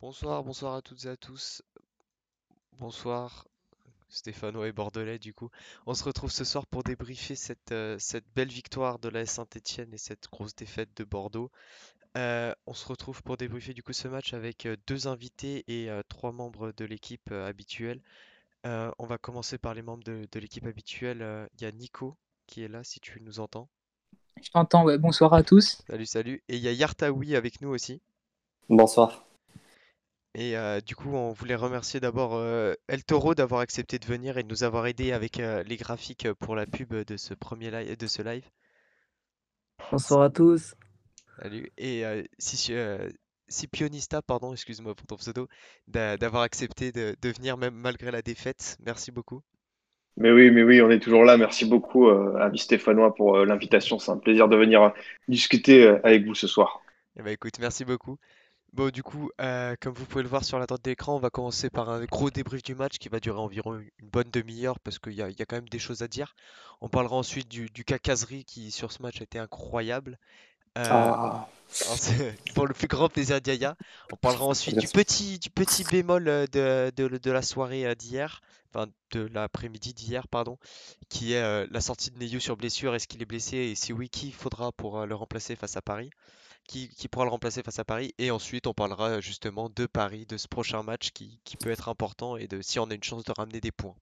Bonsoir, bonsoir à toutes et à tous. Bonsoir, Stéphano et Bordelais du coup. On se retrouve ce soir pour débriefer cette, euh, cette belle victoire de la Saint-Étienne et cette grosse défaite de Bordeaux. Euh, on se retrouve pour débriefer du coup ce match avec euh, deux invités et euh, trois membres de l'équipe euh, habituelle. Euh, on va commencer par les membres de, de l'équipe habituelle. Euh, Il y a Nico qui est là si tu nous entends. Je t'entends, ouais. Bonsoir à tous. Salut, salut. Et il y a Yartaoui avec nous aussi. Bonsoir. Et euh, du coup, on voulait remercier d'abord euh, El Toro d'avoir accepté de venir et de nous avoir aidé avec euh, les graphiques pour la pub de ce premier live, de ce live. Bonsoir à tous. Salut. Et euh, euh, Scipionista, pardon, excuse-moi pour ton pseudo, d'a- d'avoir accepté de, de venir même malgré la défaite. Merci beaucoup. Mais oui, mais oui, on est toujours là. Merci beaucoup, euh, ami Stéphanois, pour euh, l'invitation. C'est un plaisir de venir discuter euh, avec vous ce soir. Eh ben, écoute, merci beaucoup. Bon, du coup, euh, comme vous pouvez le voir sur la droite d'écran, on va commencer par un gros débrief du match qui va durer environ une bonne demi-heure parce qu'il y a, il y a quand même des choses à dire. On parlera ensuite du, du cas Kazri qui, sur ce match, a été incroyable. Euh, Ah, pour le plus grand plaisir d'Yaya. On parlera ensuite du petit, du petit bémol euh, de, de, de la soirée d'hier, enfin de l'après-midi d'hier, pardon, qui est euh, la sortie de Neyu sur blessure. Est-ce qu'il est blessé? Et si oui, qui faudra pour le remplacer face à Paris? Qui, qui pourra le remplacer face à Paris? Et ensuite, on parlera euh, justement de Paris, de ce prochain match qui, qui peut être important et de si on a une chance de ramener des points.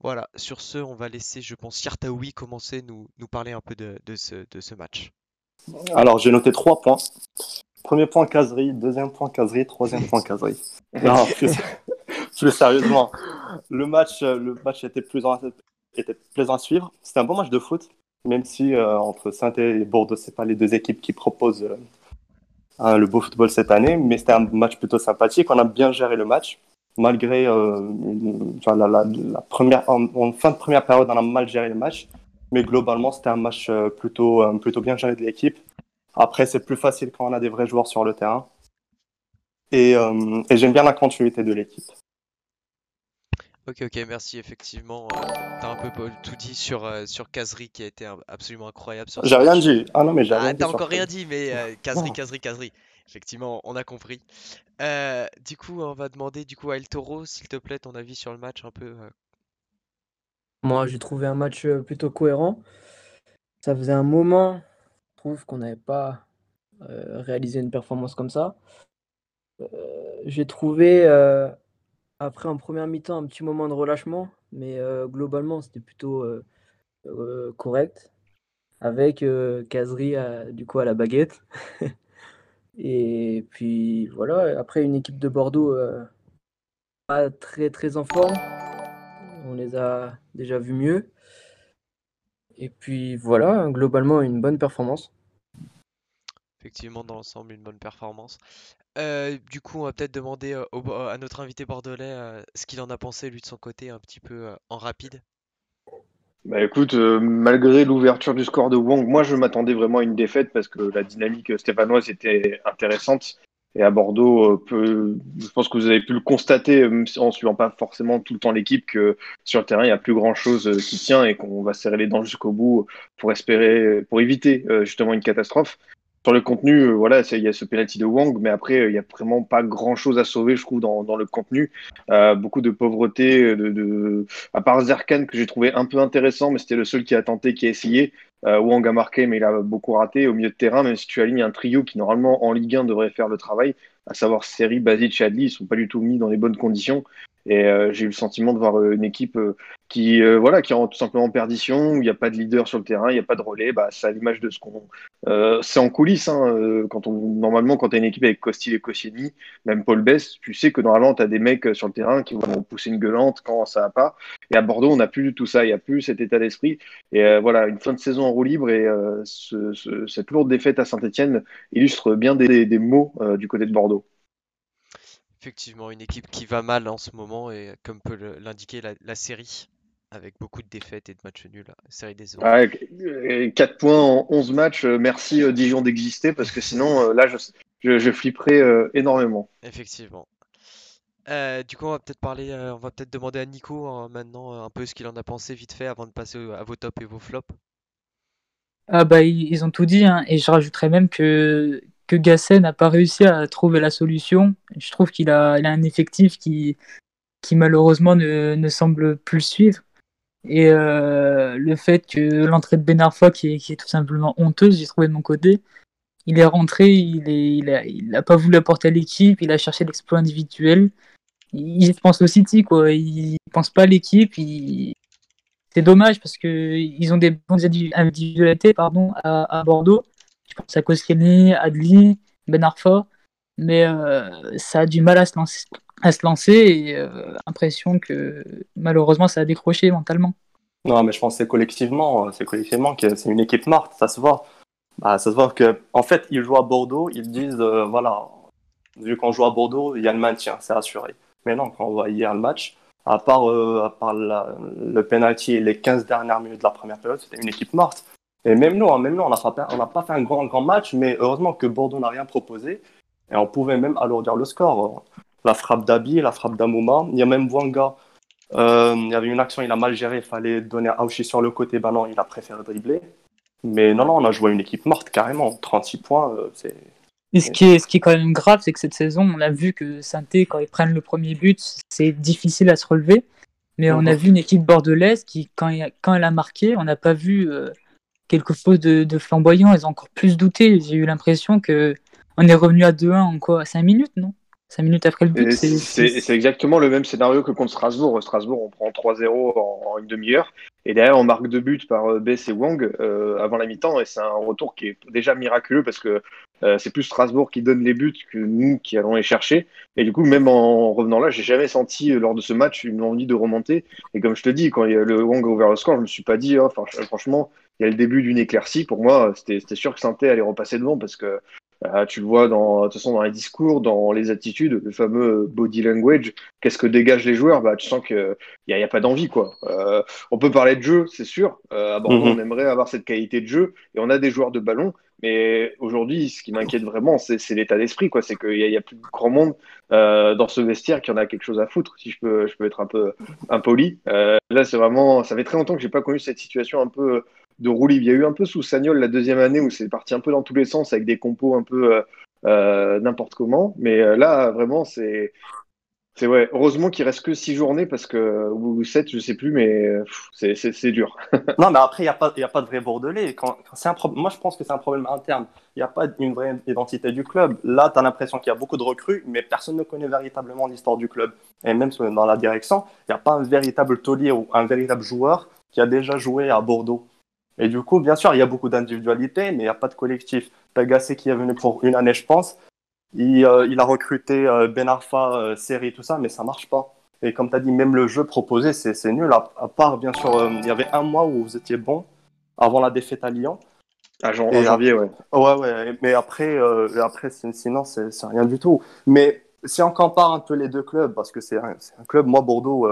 Voilà, sur ce, on va laisser, je pense, Yartaoui commencer nous, nous parler un peu de, de ce, de ce match. Alors, j'ai noté trois points. Premier point, caserie. Deuxième point, caserie. Troisième point, caserie. Non, plus, plus sérieusement, le match, euh, le match était plaisant, était plaisant à suivre. C'était un bon match de foot, même si euh, entre saint et Bordeaux, c'est pas les deux équipes qui proposent euh, le beau football cette année, mais c'était un match plutôt sympathique. On a bien géré le match, malgré euh, la, la- la première, en, en fin de première période, on a mal géré le match, mais globalement, c'était un match euh, plutôt, euh, plutôt bien géré de l'équipe. Après, c'est plus facile quand on a des vrais joueurs sur le terrain. Et, euh, et j'aime bien la continuité de l'équipe. Ok, ok, merci. Effectivement, euh, t'as un peu tout dit sur, euh, sur Kazri qui a été absolument incroyable J'ai rien dit. Ah non, mais j'ai Ah, rien dit. t'as encore rien dit, mais euh, Kazri. Kazri, Kazri. Effectivement, on a compris. Euh, du coup, on va demander du coup à El Toro, s'il te plaît, ton avis sur le match un peu. euh, Moi, j'ai trouvé un match euh, plutôt cohérent. Ça faisait un moment, je trouve, qu'on n'avait pas euh, réalisé une performance comme ça. Euh, j'ai trouvé, euh, après en première mi-temps, un petit moment de relâchement, mais euh, globalement, c'était plutôt euh, euh, correct. Avec Kazri à- du coup à la baguette. Et puis voilà, après une équipe de Bordeaux pas très très en forme. On les a déjà vus mieux. Et puis voilà, globalement une bonne performance. effectivement, dans l'ensemble, une bonne performance. Euh, du coup, on va peut-être demander euh, à notre invité bordelais euh, ce qu'il en a pensé, lui, de son côté, un petit peu en rapide. Bah écoute, malgré l'ouverture du score de Wong, moi je m'attendais vraiment à une défaite parce que la dynamique stéphanoise était intéressante. Et à Bordeaux, je pense que vous avez pu le constater en suivant pas forcément tout le temps l'équipe que sur le terrain il n'y a plus grand chose qui tient et qu'on va serrer les dents jusqu'au bout pour espérer, pour éviter justement une catastrophe. Sur le contenu, euh, voilà, il y a ce penalty de Wang, mais après euh, il n'y a vraiment pas grand chose à sauver, je trouve, dans, le contenu. Euh, beaucoup de pauvreté, à part Zerkan que j'ai trouvé un peu intéressant, mais c'était le seul qui a tenté, qui a essayé. Wang a marqué, mais il a beaucoup raté au milieu de terrain, même si tu alignes un trio qui normalement en Ligue 1 devrait faire le travail, à savoir Seri, Basic et ils sont pas du tout mis dans les bonnes conditions. Et euh, j'ai eu le sentiment de voir euh, une équipe euh, qui, euh, voilà, qui est tout simplement en perdition, où il n'y a pas de leader sur le terrain, il n'y a pas de relais. Bah, c'est à l'image de ce qu'on. C'est en coulisses. Hein, quand on, normalement, quand tu as une équipe avec Costil et Koscielny, même Paul Bess, tu sais que normalement, tu as des mecs sur le terrain qui vont pousser une gueulante quand ça va pas. Et à Bordeaux, on n'a plus du tout ça. Il n'y a plus cet état d'esprit. Et voilà, une fin de saison en roue libre et ce- ce- cette lourde défaite à Saint-Etienne illustre bien des, des- des mots du côté de Bordeaux. Effectivement, une équipe qui va mal en ce moment et comme peut l'indiquer la, la série, avec beaucoup de défaites et de matchs nuls, la série des. Ouais, 4 points en 11 matchs. euh, Merci euh, Dijon d'exister parce que sinon, euh, là, je, je, je flipperais euh, énormément. Effectivement. Euh, du coup, on va peut-être parler, euh, on va peut-être demander à Nico hein, maintenant euh, un peu ce qu'il en a pensé vite fait avant de passer à vos tops et vos flops. Ah bah, ils, ils ont tout dit, hein, et je rajouterais même que que Gasset n'a pas réussi à trouver la solution. Je trouve qu'il a, un effectif qui, qui malheureusement ne, semble plus suivre. Et euh, le fait que l'entrée de Ben Arfa, qui est, qui est tout simplement honteuse, j'ai trouvé de mon côté, il est rentré, il, est, il, a, il a pas voulu apporter à l'équipe, il a cherché l'exploit individuel. Il pense au City, quoi. Il pense pas à l'équipe. C'est dommage parce que ils ont des bonnes individualités pardon, à Bordeaux. Pense à Adli, Ben Arfa. Mais euh, ça a du mal à se lancer, et euh, impression que malheureusement ça a décroché mentalement. Non, mais je pense que c'est collectivement, c'est collectivement que c'est une équipe morte, ça se voit. Bah, ça se voit que, en fait, ils jouent à Bordeaux, ils disent, euh, voilà, vu qu'on joue à Bordeaux, il y a le maintien, c'est assuré. Mais non, quand on voit hier le match, à part, le penalty et les 15 dernières minutes de la première période, c'était une équipe morte. Et même nous, hein, même nous on n'a pas, fait un grand, grand match, mais heureusement que Bordeaux n'a rien proposé. Et on pouvait même alourdir le score. La frappe d'Abi, la frappe d'Amouma. Il y a même Wanga. Euh, il y avait une action, il a mal géré, il fallait donner à Aouchi sur le côté. Ben non, il a préféré dribbler. Mais non, non, on a joué une équipe morte carrément. 36 points, euh, c'est. Et ce qui, est, ce qui est quand même grave, c'est que cette saison, on a vu que saint quand ils prennent le premier but, c'est difficile à se relever. Mais on a vu une équipe bordelaise qui, quand, quand elle a marqué, on n'a pas vu euh, quelque chose de, de, flamboyant. Ils ont encore plus douté. J'ai eu l'impression que on est revenu à 2-1 en quoi 5 minutes, non? 5 minutes après le but. C'est exactement le même scénario que contre Strasbourg. Strasbourg, on prend 3-0 en, en, une demi-heure. Et derrière, on marque deux buts par euh, Bess et Wang euh, avant la mi-temps. Et c'est un retour qui est déjà miraculeux parce que euh, c'est plus Strasbourg qui donne les buts que nous qui allons les chercher. Et du coup, même en revenant là, j'ai jamais senti lors de ce match une envie de remonter. Et comme je te dis, quand il y a le Wang a ouvert le score, je me suis pas dit, oh, franchement, il y a le début d'une éclaircie. Pour moi, c'était sûr que Sainté allait repasser devant parce que euh, tu le vois dans, de toute façon, dans les discours, dans les attitudes, le fameux body language. Qu'est-ce que dégagent les joueurs? Bah, Tu sens qu'il n'y a, y a, pas d'envie. quoi. Euh, on peut parler de jeu, c'est sûr. Euh, à Bordeaux, mm -hmm. on aimerait avoir cette qualité de jeu et on a des joueurs de ballon. Mais aujourd'hui, ce qui m'inquiète vraiment, c'est l'état d'esprit. quoi. C'est qu'il n'y a, y a, plus de grand monde euh, dans ce vestiaire qui en a quelque chose à foutre, si je peux, je peux être un peu impoli. Euh, là, c'est vraiment. Ça fait très longtemps que j'ai pas connu cette situation un peu de roue libre. Il y a eu un peu sous Sagnol la deuxième année où c'est parti un peu dans tous les sens avec des compos un peu euh, euh, n'importe comment. Mais euh, là, vraiment, c'est. C'est ouais, heureusement qu'il reste que six journées parce que ou sept, je sais plus, mais c'est dur. non, mais après il n'y a pas il a pas de vrai bordelais. Quand, quand un problème, moi je pense que c'est un problème interne. Il n'y a pas une vraie identité du club. Là, tu as l'impression qu'il y a beaucoup de recrues, mais personne ne connaît véritablement l'histoire du club. Et même dans la direction, il n'y a pas un véritable taulier ou un véritable joueur qui a déjà joué à Bordeaux. Et du coup, bien sûr, il y a beaucoup d'individualité, mais il n'y a pas de collectif. Tagassé qui est venu pour une année, je pense. Il, euh, il a recruté euh, Ben Arfa, euh, Série, tout ça, mais ça marche pas. Et comme tu as dit, même le jeu proposé, c'est nul. À, à, part, bien sûr, euh, il y avait un mois où vous étiez bon, avant la défaite à Lyon. À jan en janvier, ouais. Ouais, ouais. Mais après, après sinon, c'est rien du tout. Mais si on compare un peu les deux clubs, parce que c'est un, un, club, moi, Bordeaux,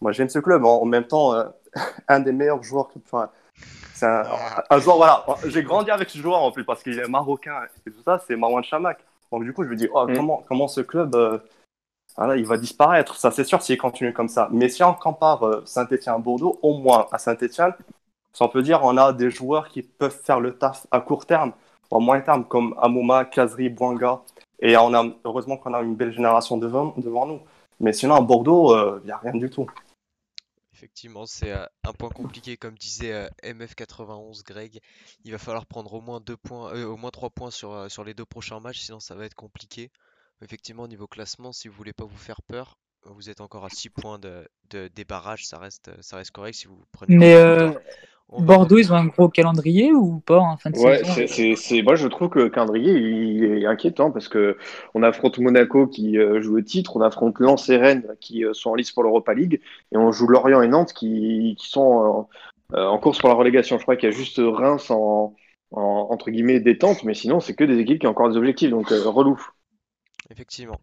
moi, j'aime ce club. En, en même temps, un des meilleurs joueurs, enfin, un, un, joueur, voilà. J'ai grandi avec ce joueur en plus parce qu'il est marocain et tout ça, c'est Marwan Chamak. Donc du coup, je me dis, oh, mm. comment, comment ce club, euh, voilà, il va disparaître? Ça, c'est sûr s'il continue comme ça. Mais si on compare euh, Saint-Etienne-Bordeaux, au moins à Saint-Etienne, on peut dire on a des joueurs qui peuvent faire le taf à court terme, ou à moyen terme, comme Amouma, Kazri, Bouanga. Et on a, heureusement qu'on a une belle génération devant, devant nous. Mais sinon, à Bordeaux, il euh, n'y a rien du tout. Effectivement, c'est euh, un point compliqué, comme disait euh, MF91 Greg. Il va falloir prendre au moins deux points, euh, au moins trois points sur, sur les deux prochains matchs, sinon ça va être compliqué. Effectivement, au niveau classement, si vous voulez pas vous faire peur, vous êtes encore à 6 points de, de, des barrages, ça reste, ça reste correct si vous prenez. Mais Bordeaux, ils ont un gros calendrier ou pas en fin de ouais, saison? c'est, Moi, je trouve que le calendrier il est inquiétant parce que on affronte Monaco qui euh, joue le titre, on affronte Lens et Rennes qui euh, sont en lice pour l'Europa League et on joue Lorient et Nantes qui, qui sont euh, en course pour la relégation. Je crois qu'il y a juste Reims en, en, entre guillemets détente, mais sinon, c'est que des équipes qui ont encore des objectifs, donc relou. Effectivement.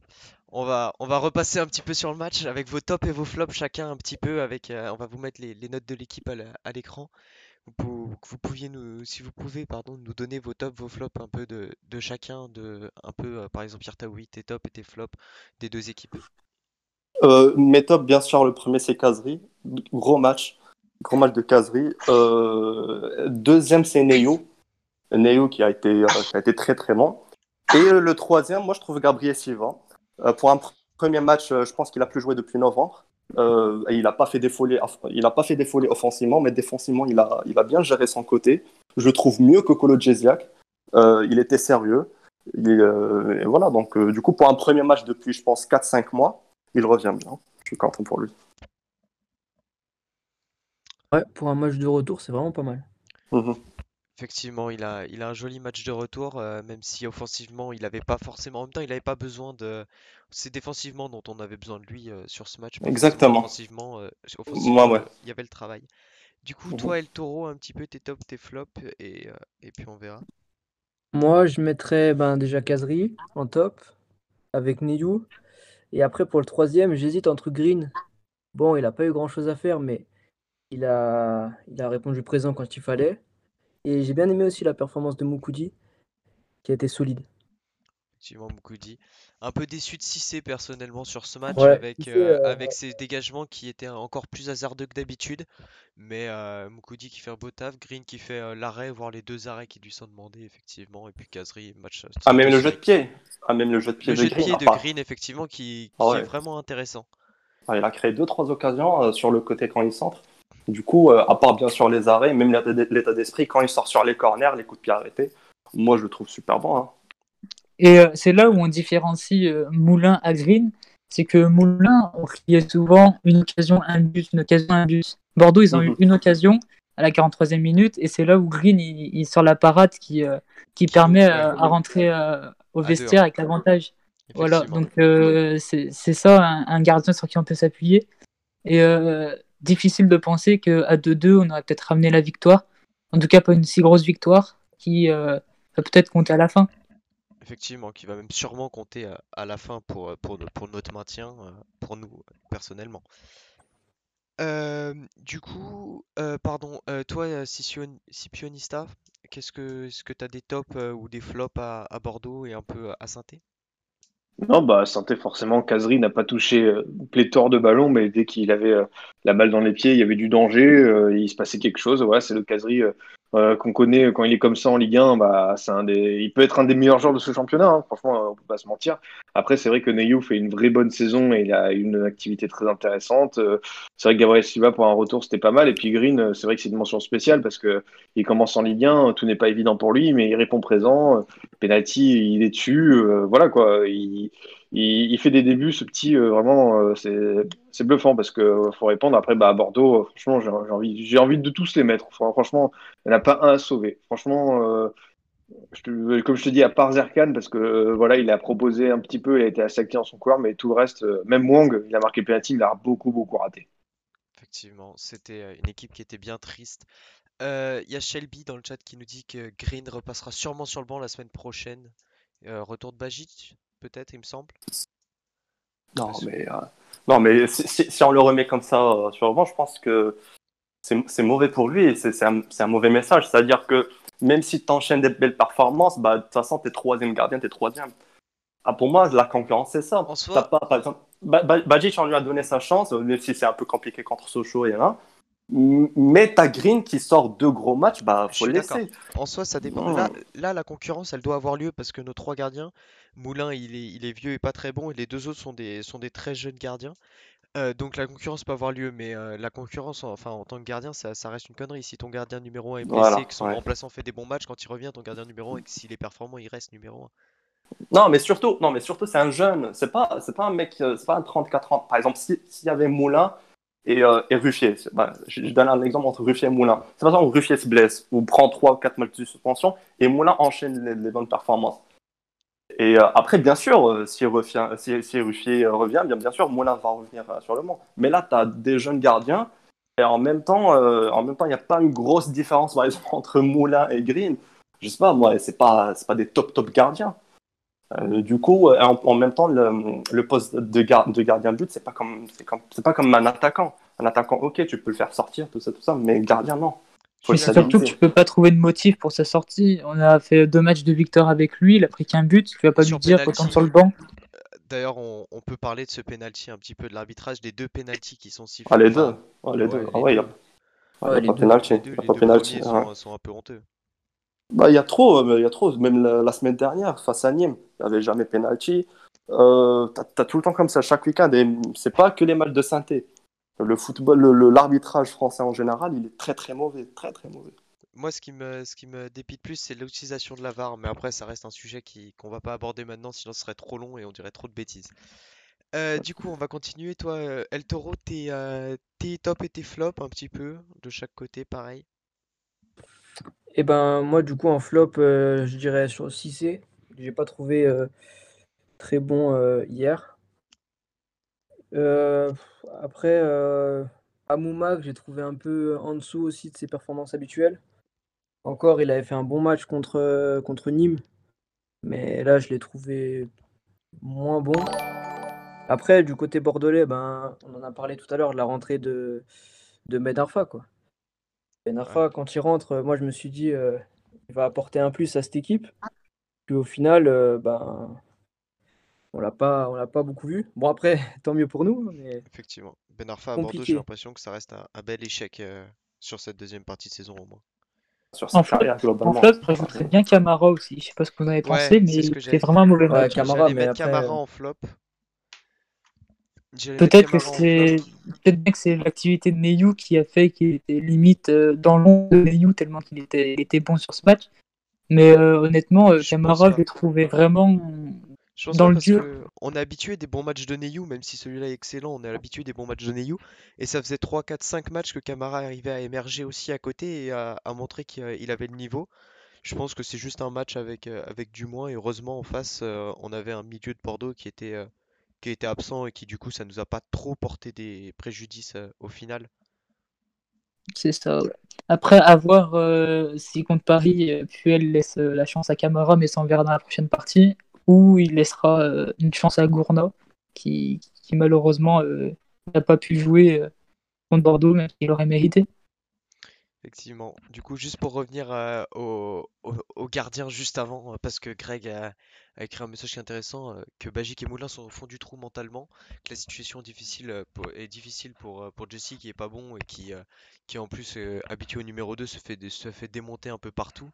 On va, repasser un petit peu sur le match avec vos tops et vos flops chacun un petit peu. Avec, euh, on va vous mettre les, notes de l'équipe à l'écran. Vous, pouviez nous, si vous pouvez, pardon, nous donner vos tops, vos flops un peu de, chacun, de un peu, euh, par exemple, Pierre Taoui, tes tops et tes flops des deux équipes. Euh, mes tops, bien sûr, le premier c'est Casery, gros match, gros match de Casery. Euh, deuxième c'est Neo, Neo qui a été, a été très très bon. Et le troisième, moi je trouve Gabriel Silva. Euh, pour un pr- premier match, euh, je pense qu'il a plus joué depuis novembre. Euh, et il n'a pas fait défoler, il a pas fait offensivement, mais défensivement, il a, il a bien géré son côté. Je le trouve mieux que Kolo. Euh, il était sérieux. Il, euh, et voilà, donc du coup, pour un premier match depuis, je pense, 4-5 mois, il revient bien. Je suis content pour lui. Ouais, pour un match de retour, c'est vraiment pas mal. Mhm. Effectivement, il a, il a un joli match de retour, euh, même si offensivement, il n'avait pas forcément. En même temps, il n'avait pas besoin de. C'est défensivement dont on avait besoin de lui euh, sur ce match. Exactement. Offensivement, euh, offensivement, Ouais, ouais. il y avait le travail. Du coup, Mhm. toi, El Toro, un petit peu tes tops, tes flops, et, euh, et puis on verra. Moi, je mettrais ben, déjà Kazri en top, avec Niyu. Et après, pour le troisième, j'hésite entre Green. Bon, il n'a pas eu grand-chose à faire, mais il a, il a répondu présent quand il fallait. Et j'ai bien aimé aussi la performance de Mukudi, qui a été solide. Effectivement, Mukudi. Un peu déçu de Cissé personnellement sur ce match, Ouais, avec, Cissé, euh, euh, avec ses dégagements qui étaient encore plus hasardeux que d'habitude. Mais euh, Mukudi qui fait un beau taf, Green qui fait euh, l'arrêt, voire les deux arrêts qui lui sont demandés, effectivement. Et puis Kazri, match. Ah, même le jeu de pied. Ah, même le jeu de pied Le de jeu de Green. pied de Enfin, Green, effectivement, qui, Ah ouais. est vraiment intéressant. Ah, il a créé deux, trois occasions euh, sur le côté quand il centre. Du coup, euh, à part bien sûr les arrêts, même l'état d'esprit, quand il sort sur les corners, les coups de pied arrêtés, moi je le trouve super bon. hein. Et euh, c'est là où on différencie euh, Moulin à Green. C'est que Moulin, on criait souvent une occasion, un but, une occasion, un but. Bordeaux, ils ont eu Mhm. une occasion à la 43e minute. Et c'est là où Green, il, il sort la parade qui, euh, qui permet euh, à rentrer euh, au vestiaire hein. avec l'avantage. Voilà, donc euh, c'est c'est ça, un, un gardien sur qui on peut s'appuyer. Et euh, difficile de penser qu'à 2-2, on aurait peut-être ramené la victoire. En tout cas, pas une si grosse victoire qui euh, va peut-être compter à la fin. Effectivement, qui va même sûrement compter à, la fin pour, euh, pour, pour notre maintien, euh, pour nous, personnellement. Du coup, pardon, toi, Scipion- Scipionista, qu'est-ce que, est-ce que tu as des tops ou des flops à, à Bordeaux et un peu à Saint-Étienne? Non, bah, Santé, forcément, Kazri n'a pas touché euh, pléthore de ballons, mais dès qu'il avait euh, la balle dans les pieds, il y avait du danger, euh, il se passait quelque chose. Voilà, c'est le Kazri qu'on connaît quand il est comme ça en Ligue 1. Bah, c'est un des... Il peut être un des meilleurs joueurs de ce championnat, hein. franchement, on peut pas se mentir. Après, c'est vrai que Neyou fait une vraie bonne saison et il a une activité très intéressante. C'est vrai que Gabriel Silva, pour un retour, c'était pas mal. Et puis Green, c'est vrai que c'est une mention spéciale parce que il commence en Ligue 1, tout n'est pas évident pour lui, mais il répond présent. Penalty, il est dessus. voilà quoi. Il, fait des débuts, ce petit, euh, vraiment, euh, c'est bluffant parce que euh, faut répondre. Après, bah, à Bordeaux, franchement, j'ai envie, envie de tous les mettre. Franchement, il n'y en a pas un à sauver. Franchement, comme je te dis, à part Zerkan, parce que voilà, il a proposé un petit peu, il a été assez actif dans son couloir, mais tout le reste, même Wang, il a marqué penalty, il a beaucoup, beaucoup raté. Effectivement, c'était une équipe qui était bien triste. Il y a Shelby dans le chat qui nous dit que Green repassera sûrement sur le banc la semaine prochaine. Retour de Bajic, peut-être, il me semble. Non, mais, euh, non, mais si, si- si on le remet comme ça euh, sur le banc, je pense que c'est mauvais pour lui et c'est un, mauvais message. C'est-à-dire que même si tu enchaînes des belles performances, bah, de toute façon, t'es troisième gardien, t'es troisième. Ah, pour moi, la concurrence, c'est ça. En soi- pas, par exemple, Ba- Ba- Bajic, on lui a donné sa chance, euh, même si c'est un peu compliqué contre Sochaux et là. Mais t'as Green qui sort deux gros matchs, bah, faut le laisser. En soi, ça dépend. Là, la concurrence, elle doit avoir lieu parce que nos trois gardiens, Moulin, il est, il est vieux et pas très bon, et les deux autres sont des, sont des très jeunes gardiens. Euh, donc la concurrence peut avoir lieu, mais euh, la concurrence, enfin, en tant que gardien, ça, ça reste une connerie. Si ton gardien numéro 1 est blessé, Voilà, que son ouais. remplaçant fait des bons matchs, quand il revient, ton gardien numéro 1, et que s'il est performant, il reste numéro 1. Non, mais surtout, non, mais surtout, c'est un jeune. C'est pas, c'est pas un mec, euh, c'est pas un 34 ans. Par exemple, si- s'il y avait Moulin et, euh, et Ruffier, bah, je, je donne un exemple entre Ruffier et Moulin. C'est pas ça où Ruffier se blesse ou prend 3 ou 4 matchs de suspension et Moulin enchaîne les, les bonnes performances. Et euh, après, bien sûr, euh, si, Ruffier, Ruffier euh, revient, bien, sûr, Moulin va revenir sur le banc. Mais là, tu as des jeunes gardiens et en même temps, il n'y a pas une grosse différence, entre Moulin et Green. Je sais pas, moi, c'est pas, pas des top top gardiens. Du coup, en, même temps, le, poste de, de gardien de but, c'est pas comme, c'est pas comme un attaquant. Un attaquant, ok, tu peux le faire sortir, tout ça, tout ça, mais gardien, non. Faut Mais c'est surtout que tu peux pas trouver de motif pour sa sortie. On a fait deux matchs de victoire avec lui, il a pris qu'un but. Tu vas pas Sur lui dire retourne sur le banc. D'ailleurs, on, on peut parler de ce penalty un petit peu de l'arbitrage, des deux penalties qui sont sifflés. Ah, les deux. Ah, les deux. Ah, les ouais, il a, deux. ah, pas penalty. les Y deux, a les pas deux penalty. premiers ouais. sont, sont un peu honteux. Bah, il y a trop, euh, il y a trop. Même la, la semaine dernière, face à Nîmes, il n'y avait jamais penalty. Euh, t'as, t'as tout le temps comme ça, chaque week-end. Et c'est pas que les matchs de synthé. Le football, l'arbitrage français en général, il est très très mauvais, très très mauvais. Moi, ce qui me, ce qui me dépite plus, c'est l'utilisation de la VAR, mais après, ça reste un sujet qui, qu'on va pas aborder maintenant, sinon ce serait trop long et on dirait trop de bêtises. Euh, du coup, on va continuer. Toi, euh, El Toro, tes, euh, tes top et tes flops un petit peu, de chaque côté, pareil. Et ben moi du coup en flop, euh, je dirais sur Cissé. J'ai pas trouvé euh, très bon euh, hier. Euh, après euh, Amouma, que j'ai trouvé un peu en dessous aussi de ses performances habituelles. Encore, il avait fait un bon match contre, contre Nîmes, mais là je l'ai trouvé moins bon. Après, du côté bordelais, ben, on en a parlé tout à l'heure de la rentrée de, de Ben Arfa, quoi. Ben quand il rentre, euh, moi je me suis dit, euh, il va apporter un plus à cette équipe. Puis au final, ben, on l'a pas, on l'a pas beaucoup vu. Bon après, tant mieux pour nous, mais Effectivement. Ben Arfa à Bordeaux, j'ai l'impression que ça reste un, un bel échec euh, sur cette deuxième partie de saison au moins. Sur sa En flop, en globalement. flop, rajouterais bien Camara aussi. Je sais pas ce que vous en avez pensé, Ouais, mais fait vraiment un mauvais Ouais, match. Camara, J'allais mais mettre après, Camara euh, en flop. Peut-être que en c'est peut-être bien que c'est l'activité de Neyou qui a fait qu'il était limite euh, dans l'ombre de Neyou tellement qu'il était, était bon sur ce match. Mais euh, honnêtement, Je Camara, je l'ai trouvé vraiment Je pense dans le parce dur. que on est habitué des bons matchs de Neyou, même si celui-là est excellent, on est habitué des bons matchs de Neyou. Et ça faisait 3, 4, 5 matchs que Camara arrivait à émerger aussi à côté et à, à montrer qu'il il avait le niveau. Je pense que c'est juste un match avec, euh, avec du moins. Et heureusement, en face, euh, on avait un milieu de Bordeaux qui était, euh, qui était absent et qui, du coup, ça nous a pas trop porté des préjudices euh, au final. C'est ça. ouais. Après, à voir euh, si contre Paris, euh, Puel laisse euh, la chance à Camara, mais s'en verra dans la prochaine partie, ou il laissera euh, une chance à Gourna, qui, malheureusement euh, n'a pas pu jouer euh, contre Bordeaux, mais qu'il aurait mérité. Effectivement. Du coup, juste pour revenir euh, au, gardien juste avant, parce que Greg a, écrit un message intéressant, que Bagic et Moulin sont au fond du trou mentalement, que la situation est difficile, pour- est difficile pour, Jesse qui est pas bon et qui, qui en plus habitué au numéro 2 se fait, dé- se fait démonter un peu partout,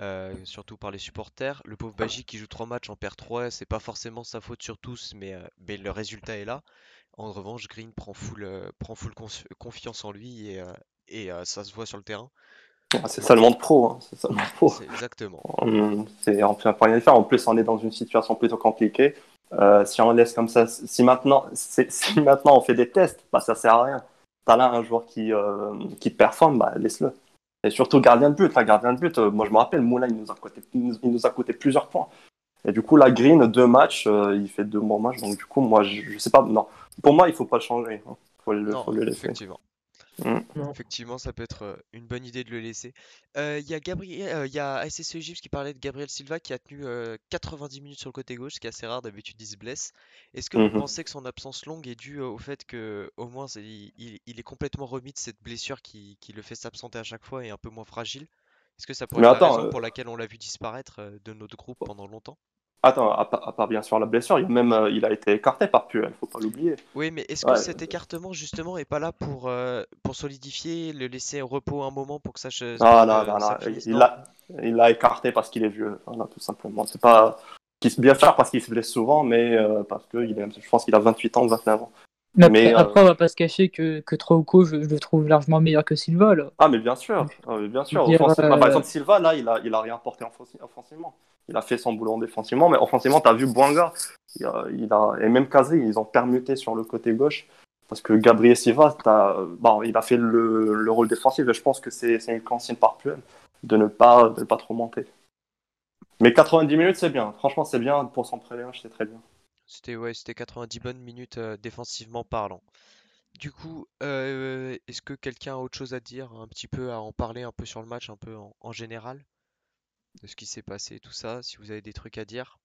euh, surtout par les supporters. Le pauvre Bagic qui joue trois matchs en perd 3, c'est pas forcément sa faute sur tous, mais, euh, mais le résultat est là. En revanche, Green prend full, euh, prend full cons- confiance en lui et, et ça se voit sur le terrain. Ah, C'est ça le monde pro. hein, C'est ça le monde pro. Exactement. Hum, C'est on peut rien faire. En plus, on est dans une situation plutôt compliquée. Si on laisse comme ça, si maintenant, si maintenant on fait des tests, bah ça sert à rien. T'as là un joueur qui qui performe, bah laisse-le. Et surtout gardien de but. La gardien de but, euh, moi je me rappelle, Moulin il nous a coûté, il nous- il nous a coûté plusieurs points. Et du coup, la Green, deux matchs, euh, il fait deux bons matchs. Donc du coup, moi je, je sais pas. Non, pour moi, il faut pas le changer. hein. Faut le, Non, faut le laisser. effectivement. Mm. Non. Effectivement, ça peut être euh, une bonne idée de le laisser. Euh, Il y a Gabriel, euh, il y a Egypte qui parlait de Gabriel Silva qui a tenu euh, 90 minutes sur le côté gauche, ce qui est assez rare, d'habitude il se blesse. Est-ce que vous Mhm. pensez que son absence longue est due euh, au fait que au moins il, il- est complètement remis de cette blessure qui, qui le fait s'absenter à chaque fois et un peu moins fragile? Est-ce que ça pourrait Mais être la raison euh, pour laquelle on l'a vu disparaître euh, de notre groupe pendant longtemps? Attends, à, part- à part bien sûr la blessure, il, a même, euh, il a été écarté par Puel, faut pas l'oublier. Oui, mais est-ce que Ouais. cet écartement justement est pas là pour, euh, pour solidifier, le laisser au repos un moment pour que ça, se- Ah non, non, non, finisse? il Non? l'a il l'a écarté parce qu'il est vieux, voilà, tout simplement. C'est pas qu'il se bien faire parce qu'il se blesse souvent, mais euh, parce que il est, je pense qu'il a 28 ans, 29 ans. Mais après, Mais, euh, après, on va pas se cacher que, que Trauco, je, je le trouve largement meilleur que Silva. Là. Ah, mais bien sûr, ah, bien sûr. Dire, Offensivement, euh, Par exemple, Silva, là, il a, il a rien porté offensi- offensivement. Il a fait son boulot défensivement, mais offensivement, tu as vu Boanga, il a, il a- et même Kazri, ils ont permuté sur le côté gauche. Parce que Gabriel Silva, bon, il a fait le, le rôle défensif, et je pense que c'est une consigne par Puel de ne pas, de ne pas trop monter. Mais 90 minutes, c'est bien. Franchement, c'est bien. Pour son préléage, c'est très bien. C'était ouais, c'était 90 bonnes minutes euh, défensivement parlant. Du coup, euh, est-ce que quelqu'un a autre chose à dire, un petit peu à en parler un peu sur le match, un peu en, général, de ce qui s'est passé, tout ça, si vous avez des trucs à dire?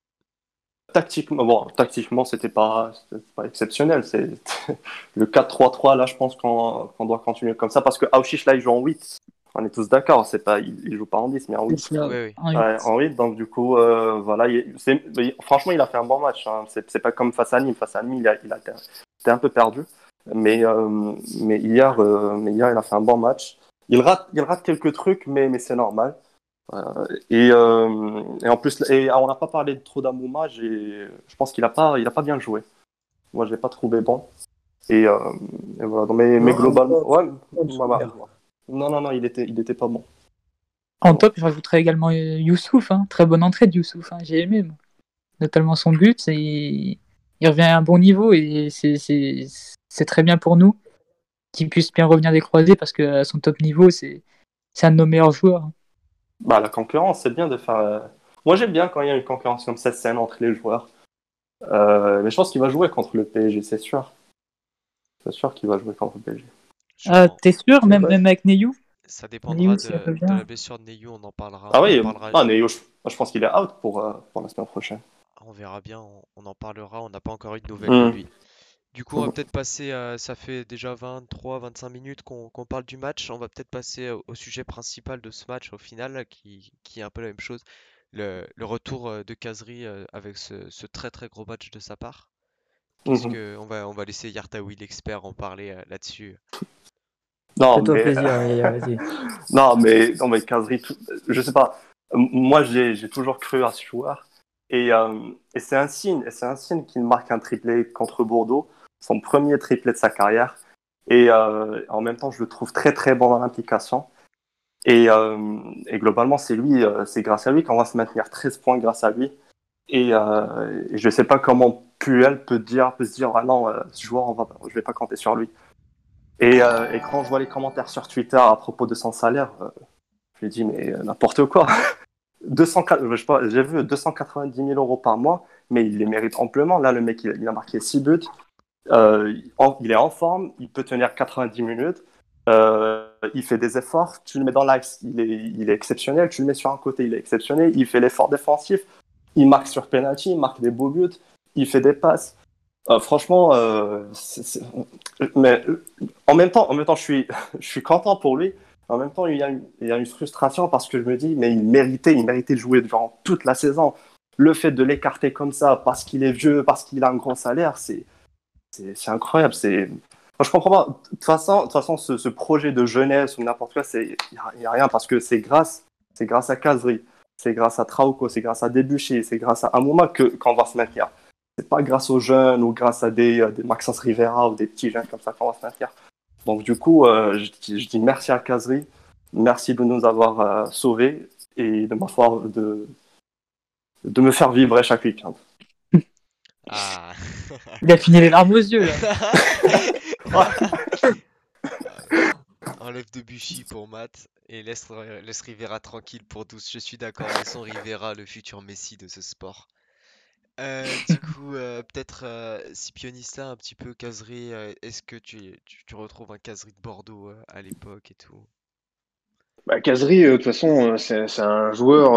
Tactiquement, bon, tactiquement, c'était pas, pas exceptionnel. C'est le 4-3-3, là, je pense qu'on doit continuer comme ça parce que Auchiche, là, il joue en 8. On est tous d'accord. C'est pas, il, il joue pas en 10, mais en 8. C'est ça, Oui, Ouais, en 8, donc du coup, euh, voilà. il- c'est- il- franchement, il a fait un bon match. hein. C'est pas comme face à Nîmes. Face à Nîmes, il a, il a été, un peu perdu. Mais, euh, mais, hier, euh, mais hier, il a fait un bon match. Il rate, il rate quelques trucs, mais, mais c'est normal. Euh, et, euh, et en plus, et on n'a pas parlé trop d'Amouma, je pense qu'il n'a pas, il a pas bien joué. Moi, je l'ai pas trouvé bon. Et, euh, et voilà. Donc, mais, mais globalement, ouais, pas ouais, ouais. Non, non, non, il était, il était pas bon. En top, je rajouterais également euh, Youssouf. hein. Très bonne entrée de Youssouf. hein. J'ai aimé, moi. notamment son but. c'est- Il... revient à un bon niveau et c'est- très bien pour nous qu'il puisse bien revenir des croisés parce que à son top niveau, c'est c'est un de nos meilleurs joueurs. hein. Bah, la concurrence, c'est bien de faire. euh, Moi, j'aime bien quand il y a une concurrence comme cette scène entre les joueurs. Euh, mais je pense qu'il va jouer contre le PSG, c'est sûr. C'est sûr qu'il va jouer contre le PSG. Ah, Sûrement. T'es sûr, même, avec Neyou Ça dépendra Neyou, de, la blessure de Neyou, on en parlera. Ah oui, parlera- ah, je, pense qu'il est out pour, euh, pour la semaine prochaine. on verra bien, on, on en parlera, on n'a pas encore eu de nouvelles Mm. de lui. Du coup, on va peut-être passer, euh, ça fait déjà 23-25 minutes qu'on parle du match, on va peut-être passer au, au sujet principal de ce match au final, qui, qui est un peu la même chose, le, le retour euh, de Kazri euh, avec ce, ce très très gros match de sa part. Qu'est-ce Mhm. que, on va, on va laisser Yartaoui l'expert en parler euh, là-dessus. Non, mais, plaisir, non, mais, non, mais Kazri, tout- je sais pas. Moi, j'ai j'ai toujours cru à ce joueur. Et, euh, et c'est un signe, et c'est un signe qu'il marque un triplé contre Bordeaux, son premier triplé de sa carrière. Et euh, en même temps, je le trouve très très bon dans l'implication. Et, euh, et globalement, c'est lui, euh, c'est grâce à lui qu'on va se maintenir 13 points grâce à lui. Et, euh, et je sais pas comment Puel peut dire, peut se dire, ah non, euh, ce joueur, on va, je vais pas compter sur lui. Et, euh, et quand je vois les commentaires sur Twitter à propos de son salaire, euh, je lui dis, mais euh, n'importe quoi. 200, je sais pas, j'ai vu 290 000 euros par mois, mais il les mérite amplement. Là, le mec, il, a marqué 6 buts. Il est en forme, il peut tenir 90 minutes. Il fait des efforts, tu le mets dans l'axe, il est, il est exceptionnel. Tu le mets sur un côté, il est exceptionnel. Il fait l'effort défensif, il marque sur penalty, il marque des beaux buts, il fait des passes. Euh, franchement, euh, mais euh, en même temps, en même temps, je suis, je suis content pour lui. En même temps, il y, a une, il y a une frustration parce que je me dis, mais il méritait, il méritait de jouer durant toute la saison. Le fait de l'écarter comme ça parce qu'il est vieux, parce qu'il a un gros salaire, c'est, c'est, incroyable. C'est, je comprends pas. De toute façon, de toute façon ce, ce projet de jeunesse ou n'importe quoi, c'est, il n'y a, rien parce que c'est grâce, c'est grâce à Kazri, c'est grâce à Trauco, c'est grâce à Debuchy, c'est grâce à Amouma que, qu'on va se maintenir. C'est pas grâce aux jeunes ou grâce à des, euh, des Maxence Rivera ou des petits jeunes comme ça qu'on va se maintenir. Donc du coup, euh, je, dis, je, dis, merci à Kazri, merci de nous avoir euh, sauvés et de m'avoir de, de me faire vibrer chaque week-end. Ah. Il a fini les larmes aux yeux. Là. Enlève Debuchy pour Matt et laisse, laisse Rivera tranquille pour tous. Je suis d'accord, laissons Rivera le futur Messi de ce sport. Euh, du coup, euh, peut-être euh, Scipionista, un petit peu caserie. euh, Est-ce que tu, tu, retrouves un caserie de Bordeaux euh, à l'époque et tout? Bah, euh, de toute façon, c'est un joueur.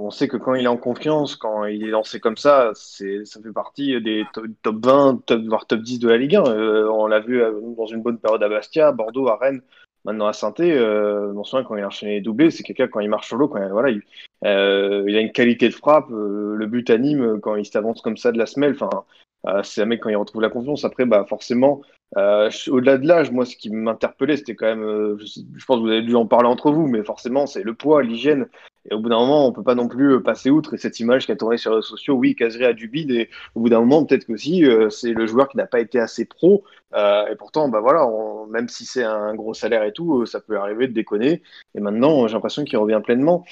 on sait que quand il est en confiance, quand il est lancé comme ça, ça fait partie des to- top 20, top, voire top 10 de la Ligue 1. Euh, on l'a vu dans une bonne période à Bastia, à Bordeaux, à Rennes, maintenant à saint Euh, quand il a enchaîné les doublés, c'est quelqu'un quand il marche sur l'eau, quand il, voilà, il, euh, a une qualité de frappe, euh, le but anime euh, quand il s'avance comme ça de la semelle. C'est un mec quand il retrouve la confiance. Après, bah forcément. Au-delà de l'âge, moi, ce qui m'interpellait, c'était quand même, je, je pense que vous avez dû en parler entre vous, mais forcément, c'est le poids, l'hygiène. Et au bout d'un moment, on peut pas non plus euh, passer outre. Et cette image qui a tourné sur les réseaux sociaux, oui, Casri a du bide. Et au bout d'un moment, peut-être qu'aussi, euh, c'est le joueur qui n'a pas été assez pro. Euh, et pourtant, bah voilà, même si c'est un gros salaire et tout, ça peut arriver de déconner. Et maintenant, j'ai l'impression qu'il revient pleinement.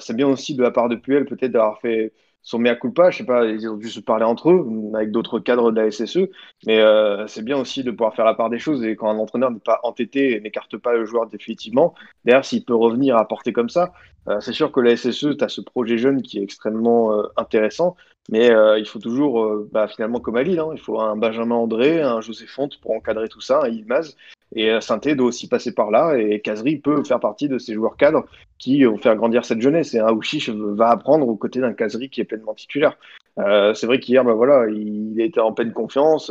C'est bien aussi de la part de Puel, peut-être d'avoir fait son mea culpa. Je sais pas, ils ont dû se parler entre eux, avec d'autres cadres de la SSE. Mais euh, c'est bien aussi de pouvoir faire la part des choses et quand un entraîneur n'est pas entêté et n'écarte pas le joueur définitivement, d'ailleurs s'il peut revenir à porter comme ça, euh, c'est sûr que la SSE, tu as ce projet jeune qui est extrêmement euh, intéressant, mais il faut toujours, bah, finalement comme à Lille, hein, il faut un Benjamin André, un José Fonte pour encadrer tout ça, un Ilmaz, et euh, Sainté doit aussi passer par là, et Kazri peut faire partie de ces joueurs cadres qui vont faire grandir cette jeunesse, et un Aouchiche va apprendre aux côtés d'un Kazri qui est pleinement titulaire. Euh, c'est vrai qu'hier, bah voilà, il, était en pleine confiance,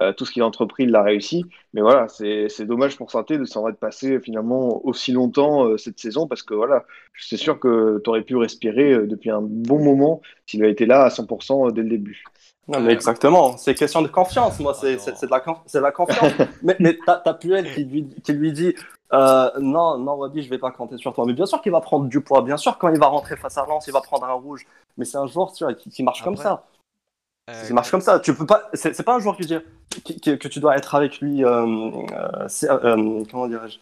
euh, tout ce qu'il a entrepris, il l'a réussi. Mais voilà, c'est dommage pour Sainté de s'en être passé finalement aussi longtemps euh, cette saison parce que voilà, c'est sûr que tu aurais pu respirer euh, depuis un bon moment s'il avait été là à 100% dès le début. Non, mais exactement. C'est question de confiance. Moi, c'est c'est- non. c'est de la, conf- c'est de la confiance. mais mais t'as t'as Puel qui lui, qui lui dit euh, Non, non, Wabi, je vais pas compter sur toi. Mais bien sûr qu'il va prendre du poids. Bien sûr, quand il va rentrer face à Lens, il va prendre un rouge. Mais c'est un joueur tu vois, qui, qui marche comme ça. Euh, Il marche comme ça. Tu peux pas. C'est c'est pas un joueur qui, dit- qui- qui- que tu dois être avec lui. euh, euh, c'est, euh, comment dirais-je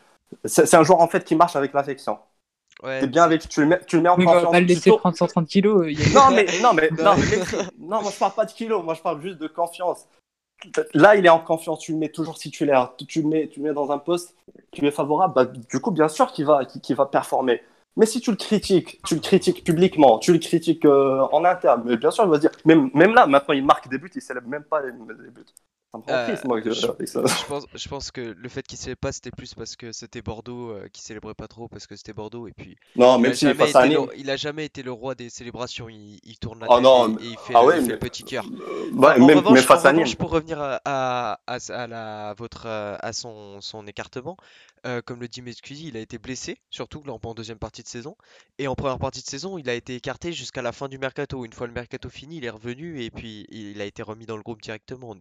C'est c'est un joueur en fait qui marche avec l'affection. Ouais, T'es bien avec. Tu le mets, tu le mets en Oui, confiance. pas le laisser prendre 130 kilos. il y a- non, mais, non, mais, Non. non, mais- non, moi je parle pas de kilos, moi je parle juste de confiance. Là, il est en confiance, tu le mets toujours titulaire, tu le mets, tu le mets dans un poste qui lui est favorable, bah, du coup, bien sûr qu'il va, qu'il va performer. Mais si tu le critiques, tu le critiques publiquement, tu le critiques euh, en interne, mais bien sûr, il va se dire, même, même là, maintenant, il marque des buts, il célèbre même pas les, les buts. Ça me rend Euh, triste, moi, que- je-. Je pense, je pense que le fait qu'il ne pas, c'était plus parce que c'était Bordeaux, euh, qui célébrait pas trop parce que c'était Bordeaux. Et puis, Non, il même a, s'il est jamais été le, il a jamais été le roi des célébrations. Il, il tourne la Oh tête non, et, il fait, ah le- ouais, il fait mais- le petit cœur. Bah, En même, revanche, face en à revanche, pour revenir à, à, à, à la, votre, euh, à son, son écartement, euh, comme le dit Mescusi, il a été blessé, surtout en deuxième partie de saison. Et en première partie de saison, il a été écarté jusqu'à la fin du mercato. Une fois le mercato fini, il est revenu et puis il a été remis dans le groupe directement.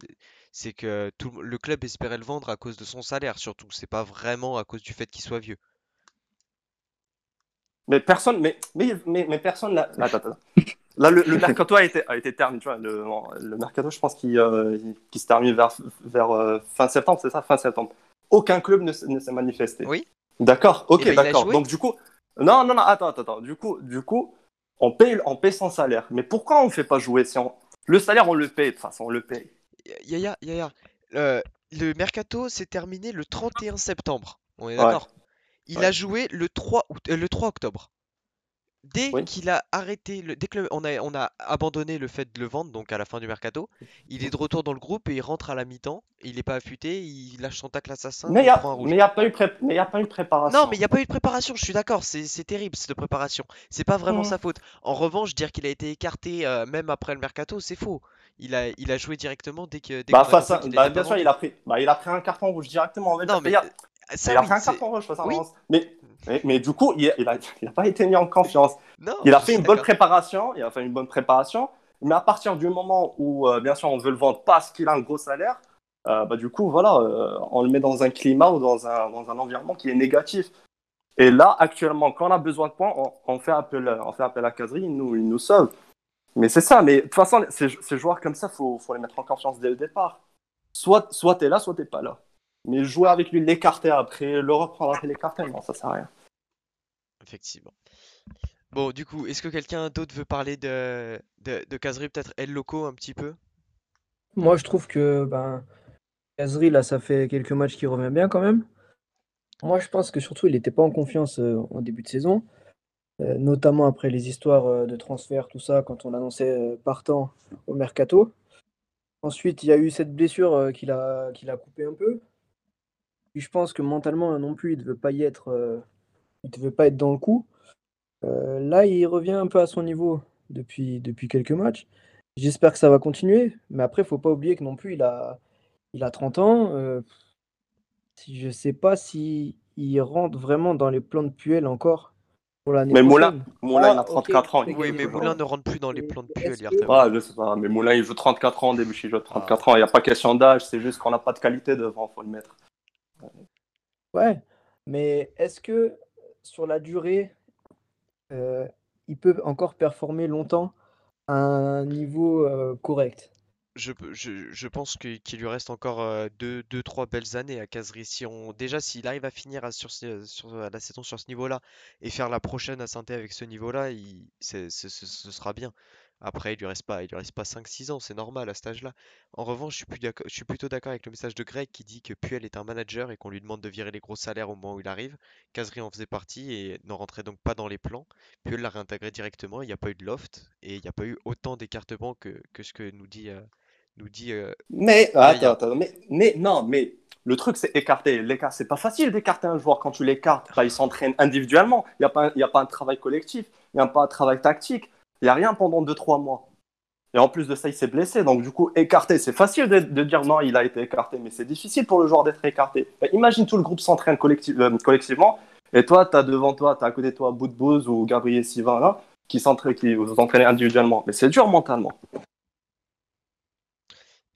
C'est que tout, le club espérait le vendre à cause de son salaire, surtout. C'est pas vraiment à cause du fait qu'il soit vieux. Mais personne, mais, mais, mais, mais personne là. Attends, attends. Là, le, le mercato a été, a été terminé. Tu vois, le, le mercato, je pense qu'il euh, se termine vers, vers euh, fin septembre, c'est ça, fin septembre. Aucun club ne, s'est manifesté. Oui. D'accord, ok, Eh ben, d'accord. Donc, du coup, non, non, non, attends, attends, attends. Du coup, du coup on, paye, on paye son salaire. Mais pourquoi on ne fait pas jouer si on... Le salaire, on le paye, de toute façon, on le paye. Yaya, Yaya, euh, le mercato s'est terminé le 31 septembre. On est Ouais. d'accord? Il Ouais. a joué le 3, août- euh, le 3 octobre. Dès Oui. qu'il a arrêté, le, dès que le- on a, on a abandonné le fait de le vendre, donc à la fin du mercato, il est de retour dans le groupe et il rentre à la mi-temps. Il n'est pas affûté, il lâche son tacle assassin, Mais il n'y a, pas eu préparation. Non, mais il n'y a pas eu de préparation, je suis d'accord, c'est c'est terrible cette préparation. C'est pas vraiment Mhm. sa faute. En revanche, dire qu'il a été écarté euh, même après le mercato, c'est faux. Il a, il a joué directement dès que. Dès Bah, qu'on a face à, bah, bien sûr, il a, pris, bah, il a pris un carton rouge directement. Non, mais il a, ça, il a oui, pris un carton rouge face à. Mais, mais, mais du coup, il n'a il a pas été mis en confiance. Non, Il a fait une bonne préparation. Il a fait une bonne préparation. Mais à partir du moment où, euh, bien sûr, on veut le vendre parce qu'il a un gros salaire, euh, bah, du coup, voilà, euh, on le met dans un climat ou dans un, dans un environnement qui est négatif. Et là, actuellement, quand on a besoin de points, on, on fait, appel, on fait appel à Casery, il nous, il nous sauve. Mais c'est ça, mais de toute façon, ces, ces joueurs comme ça, il faut, faut les mettre en confiance dès le départ. Soit, soit tu es là, soit tu pas là. Mais jouer avec lui, l'écarter après, le reprendre après l'écarter, non, ça sert à rien. Effectivement. Bon, du coup, est-ce que quelqu'un d'autre veut parler de, de, de Casery, peut-être El Loco un petit peu? Moi, je trouve que ben, Kazri, là, ça fait quelques matchs qu'il revient bien quand même. Moi, je pense que surtout, il n'était pas en confiance euh, en début de saison, euh, notamment après les histoires euh, de transfert, tout ça, quand on l'annonçait euh, partant au mercato. Ensuite, il y a eu cette blessure euh, qu'il a, qu'il a coupé un peu. Puis je pense que mentalement non plus, il ne devait pas y être, euh, il devait pas être dans le coup. Euh, là, il revient un peu à son niveau depuis, depuis quelques matchs. J'espère que ça va continuer, mais après, il faut pas oublier que non plus, il a, il a 30 ans. euh, je sais pas si il rentre vraiment dans les plans de Puel encore pour l'année Mais Moulin, prochaine. Moulin, il Ah, a 34 ans. ok. il Oui, mais. Moulin ne rentre plus dans les plans de Puel. Ouais, je sais pas, mais Moulin, il joue 34 ans, Debuchy joue 34 ans. Il n'y a pas question d'âge, c'est juste qu'on n'a pas de qualité devant, faut le mettre. Ouais, mais est-ce que sur la durée, euh, il peut encore performer longtemps à un niveau euh, correct? Je, je, je pense que- qu'il lui reste encore euh, deux, deux, trois belles années à Casery. Si on, déjà, s'il arrive à finir à, sur, la saison sur ce niveau-là et faire la prochaine à saint avec ce niveau-là, il, ce ce sera bien. Après, il lui reste pas, il lui reste pas 5-6 ans, c'est normal à cet âge-là. En revanche, je suis, plus d'accord- je suis plutôt d'accord avec le message de Greg qui dit que Puel est un manager et qu'on lui demande de virer les gros salaires au moment où il arrive. Casery en faisait partie et ne rentrait donc pas dans les plans. Puel l'a réintégré directement, il n'y a pas eu de loft et il n'y a pas eu autant d'écartement que, que ce que nous dit, euh, nous dit euh, Mais, attends, mais, mais non, mais le truc, c'est écarter. L'écart, c'est pas facile d'écarter un joueur quand tu l'écartes. Bah, il s'entraîne individuellement. Il n'y a, a pas un travail collectif. Il n'y a pas un travail tactique. Il n'y a rien pendant 2-3 mois. Et en plus de ça, il s'est blessé. Donc, du coup, écarter, c'est facile de, de dire non, il a été écarté, mais c'est difficile pour le joueur d'être écarté. Bah, imagine tout le groupe s'entraîne euh, collectivement. Et toi, tu as devant toi, tu as à côté de toi Boudbouz ou Gabriel Sivin là, qui s'entraînent, qui vous entraînez individuellement. Mais c'est dur mentalement.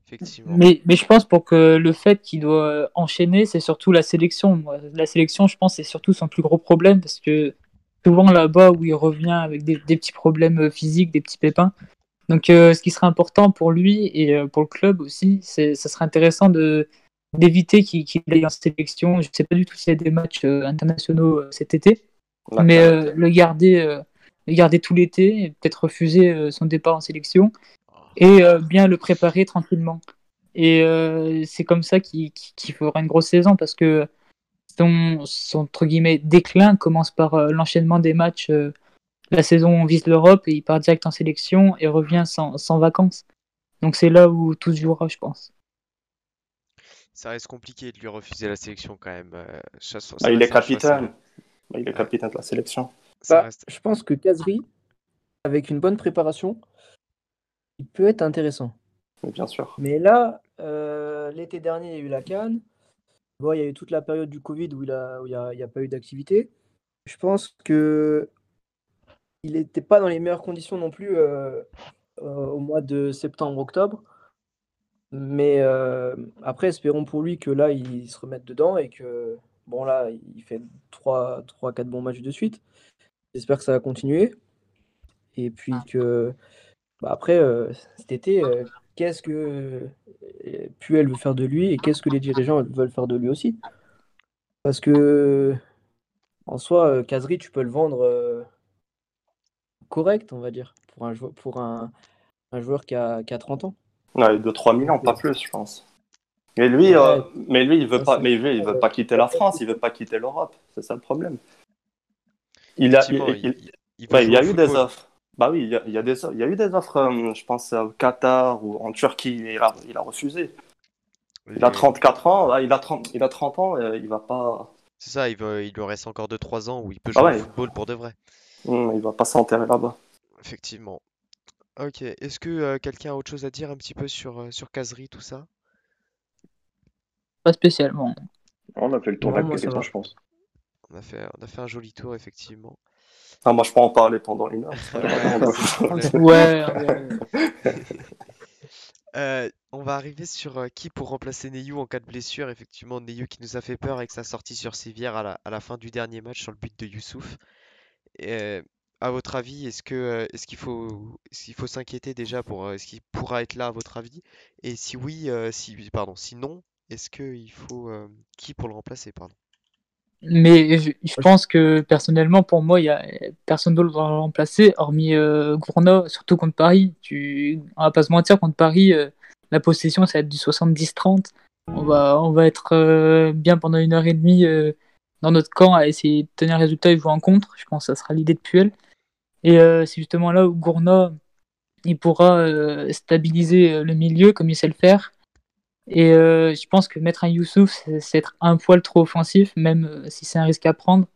effectivement. Mais, mais je pense pour que le fait qu'il doit enchaîner, c'est surtout la sélection. La sélection, je pense, c'est surtout son plus gros problème parce que souvent là-bas où il revient avec des, des petits problèmes euh, physiques, des petits pépins. Donc, euh, ce qui serait important pour lui et euh, pour le club aussi, c'est, ça serait intéressant de d'éviter qu'il, qu'il aille en sélection. Je ne sais pas du tout s'il y a des matchs internationaux cet été, mais le garder, garder tout l'été, et peut-être refuser son départ en sélection et euh, bien le préparer tranquillement. Et euh, c'est comme ça qu'il qu'il- qu'il fera une grosse saison parce que son, son entre guillemets, déclin commence par euh, l'enchaînement des matchs. euh, la saison où on vise l'Europe et il part direct en sélection et revient sans, sans vacances. Donc c'est là où tout se jouera, je pense. Ça reste compliqué de lui refuser la sélection quand même. euh, ça- ça Bah, il est capitaine. Bah, il est capitaine de la sélection. Ça Bah, reste- Je pense que Kazri, avec une bonne préparation, il peut être intéressant. Mais bien sûr. Mais là, euh, l'été dernier, il y a eu la Cannes. Bon, il y a eu toute la période du Covid où il a, où il y a, a pas eu d'activité. Je pense que il n'était pas dans les meilleures conditions non plus euh, euh, au mois de septembre-octobre. Mais euh, après, espérons pour lui que là, il se remette dedans et que, bon, là, il fait 3-4 bons matchs de suite. J'espère que ça va continuer. Et puis que, bah, après, cet été, qu'est-ce que euh, Puel veut faire de lui et qu'est-ce que les dirigeants veulent faire de lui aussi. Parce que, en soi, euh, Kazri, tu peux le vendre euh, correct, on va dire, pour un joueur, pour un, un joueur qui a, qui a 30 ans. Ouais, de 3 millions, pas plus, je pense. Mais lui, Ouais. euh, mais lui, il veut Ouais, pas, mais lui, il veut pas quitter la France, il veut pas quitter l'Europe. C'est ça le problème. Il a, il, Effectivement, il- il- il va ouais, il y a eu des offres. Bah oui, il y a, il y a des, il y a eu des offres, euh, je pense, au Qatar ou en Turquie, il a, il a refusé. Il a Et- 34 ans, là, il a 30, il a 30 ans, euh, il va pas, C'est ça, il, lui reste encore 2-3 ans où il peut Ah jouer ouais. au football pour de vrai. hum, il va pas s'enterrer là-bas. Effectivement. Ok, est-ce que euh, quelqu'un a autre chose à dire un petit peu sur, euh, sur Kazri, tout ça? Pas spécialement. On a fait le tour de la question, je pense. On a fait, on a fait un joli tour, effectivement. Ah, moi, je peux en parler pendant une heure. Ouais, pas de problème. Ouais, ouais. Euh, on va arriver sur euh, qui pour remplacer Neyu en cas de blessure. Effectivement, Neyu qui nous a fait peur avec sa sortie sur Sévière à la, à la fin du dernier match sur le but de Youssouf. Et, euh, à votre avis, est-ce que euh, est-ce qu'il faut est-ce qu'il faut s'inquiéter déjà pour euh, est-ce qu'il pourra être là à votre avis? Et si oui, euh, si pardon, si non, est-ce qu'il faut euh, qui pour le remplacer, pardon? Mais je, je pense que personnellement, pour moi, il y a personne d'autre le remplacer, hormis euh, Gourna, surtout contre Paris. Tu... On va pas se mentir, contre Paris, euh, la possession, ça va être du 70-30. On va, on va être euh, bien pendant une heure et demie dans notre camp à essayer de tenir le résultat et jouer en contre. Je pense que ça sera l'idée de Puel. Et c'est justement là où Gourna, il pourra stabiliser le milieu comme il sait le faire. Et euh, je pense que mettre un Youssouf, c'est être un poil trop offensif, même euh, si c'est un risque à prendre.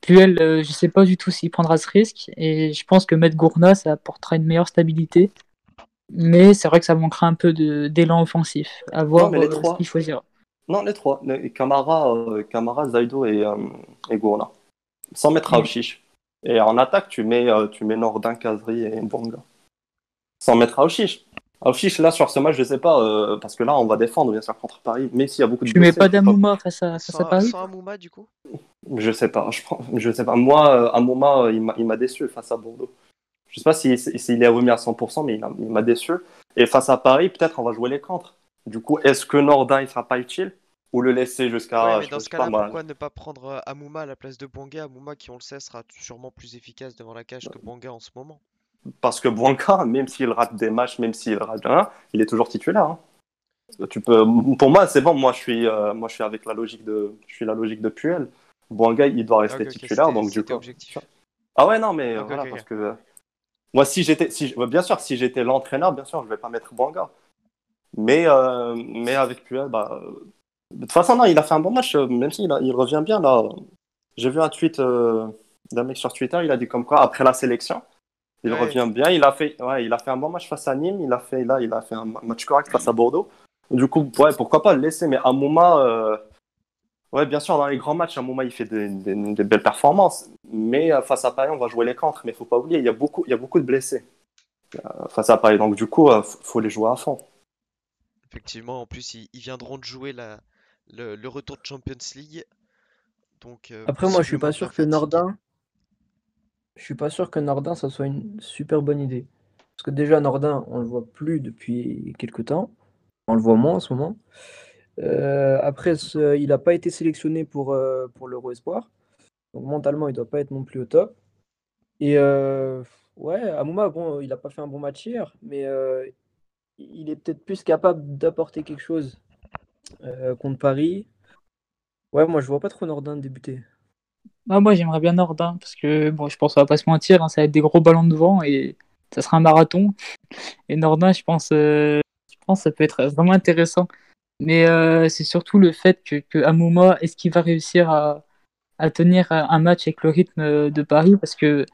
Puel, euh, je sais pas du tout s'il prendra ce risque. Et je pense que mettre Gourna, ça apportera une meilleure stabilité. Mais c'est vrai que ça manquera un peu d'élan offensif. À voir les euh, trois. ce qu'il choisira. Non, les trois. Les- Camara, Camara, Zaido et, et Gourna. Sans mettre. Aouchiche. Et en attaque, tu mets, tu mets Nordin, Kazri et Bonga. Sans mettre Aouchiche. Aouchiche, là, sur ce match, je sais pas, euh, parce que là, on va défendre, bien sûr, contre Paris. Même s'il y a beaucoup de Tu mets pas d'Amouma face à, face Sans, à Paris sans Amouma, du coup? Je sais pas. Je, prends- je sais pas. Moi, euh, moment, euh, il m'a- il m'a déçu face à Bordeaux. Je sais pas s'il si, s'il est remis à 100%, mais il m'a déçu. Et face à Paris, peut-être on va jouer les contre. Du coup, est-ce que Nordin, il sera pas utile? Ou le laisser jusqu'à. Ouais, mais dans ce cas-là, pourquoi ne pas prendre Amouma à la place de Bonga? Amouma, qui on le sait, sera sûrement plus efficace devant la cage que Bonga en ce moment. Parce que Blanca, même s'il rate des matchs, même s'il rate un, il est toujours titulaire. hein. Tu peux, pour moi, c'est bon. Moi, je suis, euh, moi, je suis avec la logique de, je suis la logique de Puel. Bouanga, il doit rester titulaire, donc du coup. objectif. Ah ouais, non, mais voilà, parce que moi, si j'étais, si, bien sûr, si j'étais l'entraîneur, bien sûr, je vais pas mettre Bouanga. Mais, euh, mais avec Puel, bah, de toute façon, non, il a fait un bon match, euh, même s'il il revient bien là. J'ai vu un tweet euh, d'un mec sur Twitter, il a dit comme quoi après la sélection, il Ouais. revient bien. Il a fait, ouais, il a fait un bon match face à Nîmes. Il a fait là, il a fait un ma- match correct face à Bordeaux. Du coup, ouais, pourquoi pas le laisser. Mais à Mouma, euh, ouais, bien sûr, dans les grands matchs, à Mouma, il fait des, des- des belles performances. Mais euh, face à Paris, on va jouer les contres. Mais faut pas oublier, il y a beaucoup, il y a beaucoup de blessés euh, face à Paris. Donc du coup, euh, f- faut les jouer à fond. effectivement. En plus, ils, ils viendront de jouer la, le, le retour de Champions League. Donc, euh, Après, moi, je suis pas sûr que. Nordin. Je suis pas sûr que Nordin, ça soit une super bonne idée. Parce que déjà, Nordin, on le voit plus depuis quelques temps. On le voit moins en ce moment. Euh, après, il n'a pas été sélectionné pour, euh, pour l'Euro Espoir. Donc mentalement, il doit pas être non plus au top. Et euh, ouais, Amouma, bon, il n'a pas fait un bon match hier, mais euh, il est peut-être plus capable d'apporter quelque chose euh, contre Paris. Ouais, moi, je vois pas trop Nordin débuter. Ah, moi, j'aimerais bien Nordin, parce que bon, je pense qu'on va pas se mentir, hein, ça va être des gros ballons devant et ça sera un marathon. Et Nordin, je pense, euh, je pense que ça peut être vraiment intéressant. Mais euh, c'est surtout le fait que, que Amouma, est-ce qu'il va réussir à, à tenir un match avec le rythme de Paris? Parce que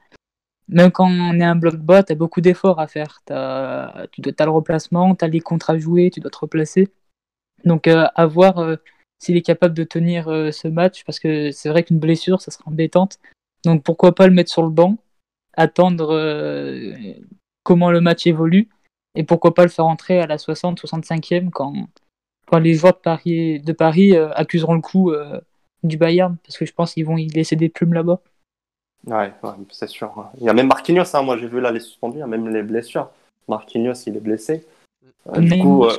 même quand on est un bloc bas, tu as beaucoup d'efforts à faire. T'as, tu as le replacement, tu as les contres à jouer, tu dois te replacer. Donc, euh, à voir euh, s'il est capable de tenir euh, ce match, parce que c'est vrai qu'une blessure, ça sera embêtante. Donc, pourquoi pas le mettre sur le banc, attendre euh, comment le match évolue, et pourquoi pas le faire entrer à la 60, 65e quand, quand les joueurs de Paris, de Paris euh, accuseront le coup euh, du Bayern, parce que je pense qu'ils vont y laisser des plumes là-bas. Ouais, ouais, c'est sûr. Il y a même Marquinhos, hein, moi j'ai vu là les suspendus, il y a même les blessures. Marquinhos, il est blessé. Euh, du coup, euh,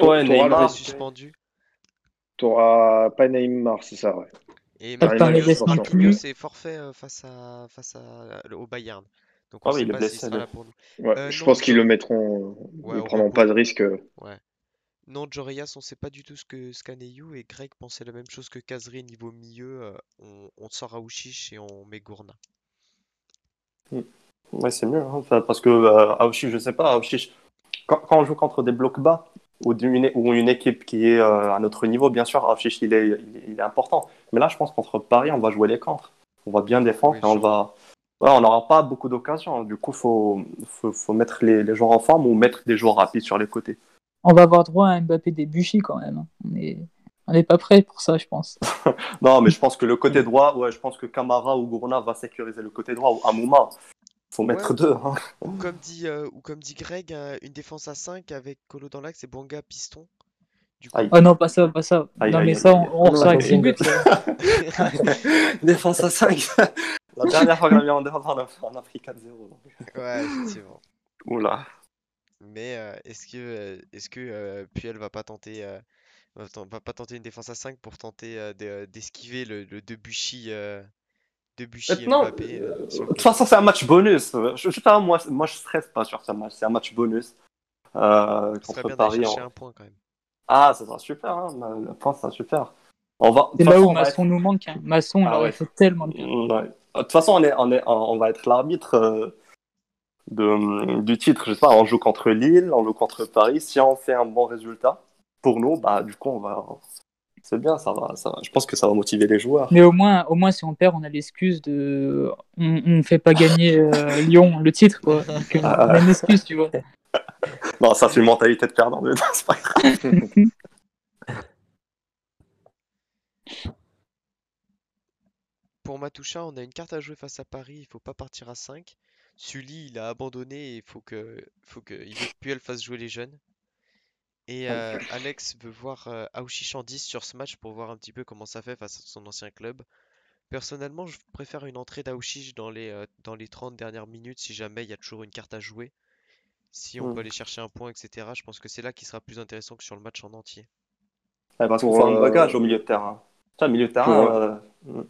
ouais, Neymar, suspendu. T'auras pas Neymar, c'est ça, ouais. Et Marquinhos, Neves non Marquinhos plus. est forfait euh, face à, face à, au Bayern. Donc Ah on oui, sait il pas blessé, sera là pour nous. Ouais, Euh, je non, pense qu'ils le mettront, Ouais, ils prendront pas de risque. Ouais. Non, Jorias, on sait pas du tout ce que ce qu'a Neyu et Greg pensait la même chose que Kazri niveau milieu. euh, on, on sort Aouchiche et on met Gourna. Ouais, c'est mieux, hein, enfin, parce que euh, Aouchiche, je sais pas, Aouchiche, quand, quand on joue contre des blocs bas ou, d'une- ou une équipe qui est euh, à notre niveau, bien sûr, Aouchiche, il est, il, important. Mais là, je pense contre Paris, on va jouer les contres. On va bien défendre Oui, et on va. Ouais, on n'aura pas beaucoup d'occasions. Du coup, il faut, faut, faut mettre les, les joueurs en forme ou mettre des joueurs rapides sur les côtés. On va avoir droit à un Mbappé Debuchy quand même. hein. On est, on n'est pas prêt pour ça, je pense. Non, mais je pense que le côté droit, ouais, je pense que Camara ou Gourna va sécuriser le côté droit ou Amouma. Faut mettre Ouais. deux. hein. Ou comme dit, euh, ou comme dit Greg, une défense à 5 avec Colo dans l'axe et Banga piston. Du coup, Aïe. Oh non, pas ça, pas ça. Aïe, non, aïe, mais aïe, ça, on, on ressort avec Ouais, 6 buts. Défense à 5. La dernière fois qu'on a mis en défense, on a, on a pris 4-0. donc. ouais, effectivement. Oula. Mais euh, est-ce que, euh, est-ce que euh, Puel va pas tenter, euh, va, ten- va pas tenter une défense à 5 pour tenter euh, de- d'esquiver le, le Debuchy, euh, Debuchy Euh, non, Mbappé euh, euh, De toute façon, c'est un match bonus. Je, je sais pas, moi, moi, je stresse pas sur ce match. C'est un match bonus. Euh, contre Paris. chercher on- un point quand même. Ah, ça sera super. Hein. Le point, ça sera super. On va. de C'est toute là façon, où on va Masson être- nous manque. hein. Masson, il Ah aurait ouais. fait tellement de bien. Mm, ouais. De toute façon, on, est, on, est, on va être l'arbitre euh, de, du titre. Je sais pas, on joue contre Lille, on joue contre Paris. Si on fait un bon résultat, pour nous, bah, du coup, on va. C'est bien, ça va, ça va. Je pense que ça va motiver les joueurs. Mais au moins, au moins, si on perd, on a l'excuse de. On ne fait pas gagner euh, Lyon le titre, quoi. Donc, euh, on a une excuse, tu vois. Non, ça, c'est une mentalité de perdant. mais c'est pas grave. Pour Matoucha, on a une carte à jouer face à Paris, il faut pas partir à 5. Sully, il a abandonné et il faut que, faut que, il veut que Puel fasse jouer les jeunes. Et euh, Alex veut voir euh, Aouchiche en 10 sur ce match pour voir un petit peu comment ça fait face à son ancien club. Personnellement, je préfère une entrée d'Aouchiche dans les, euh, dans les 30 dernières minutes si jamais il y a toujours une carte à jouer. Si on peut aller chercher un point, etc. Je pense que c'est là qui sera plus intéressant que sur le match en entier. Ouais, parce faut un euh, bagage au milieu de terrain. Tiens, milieu de terrain. pour, euh,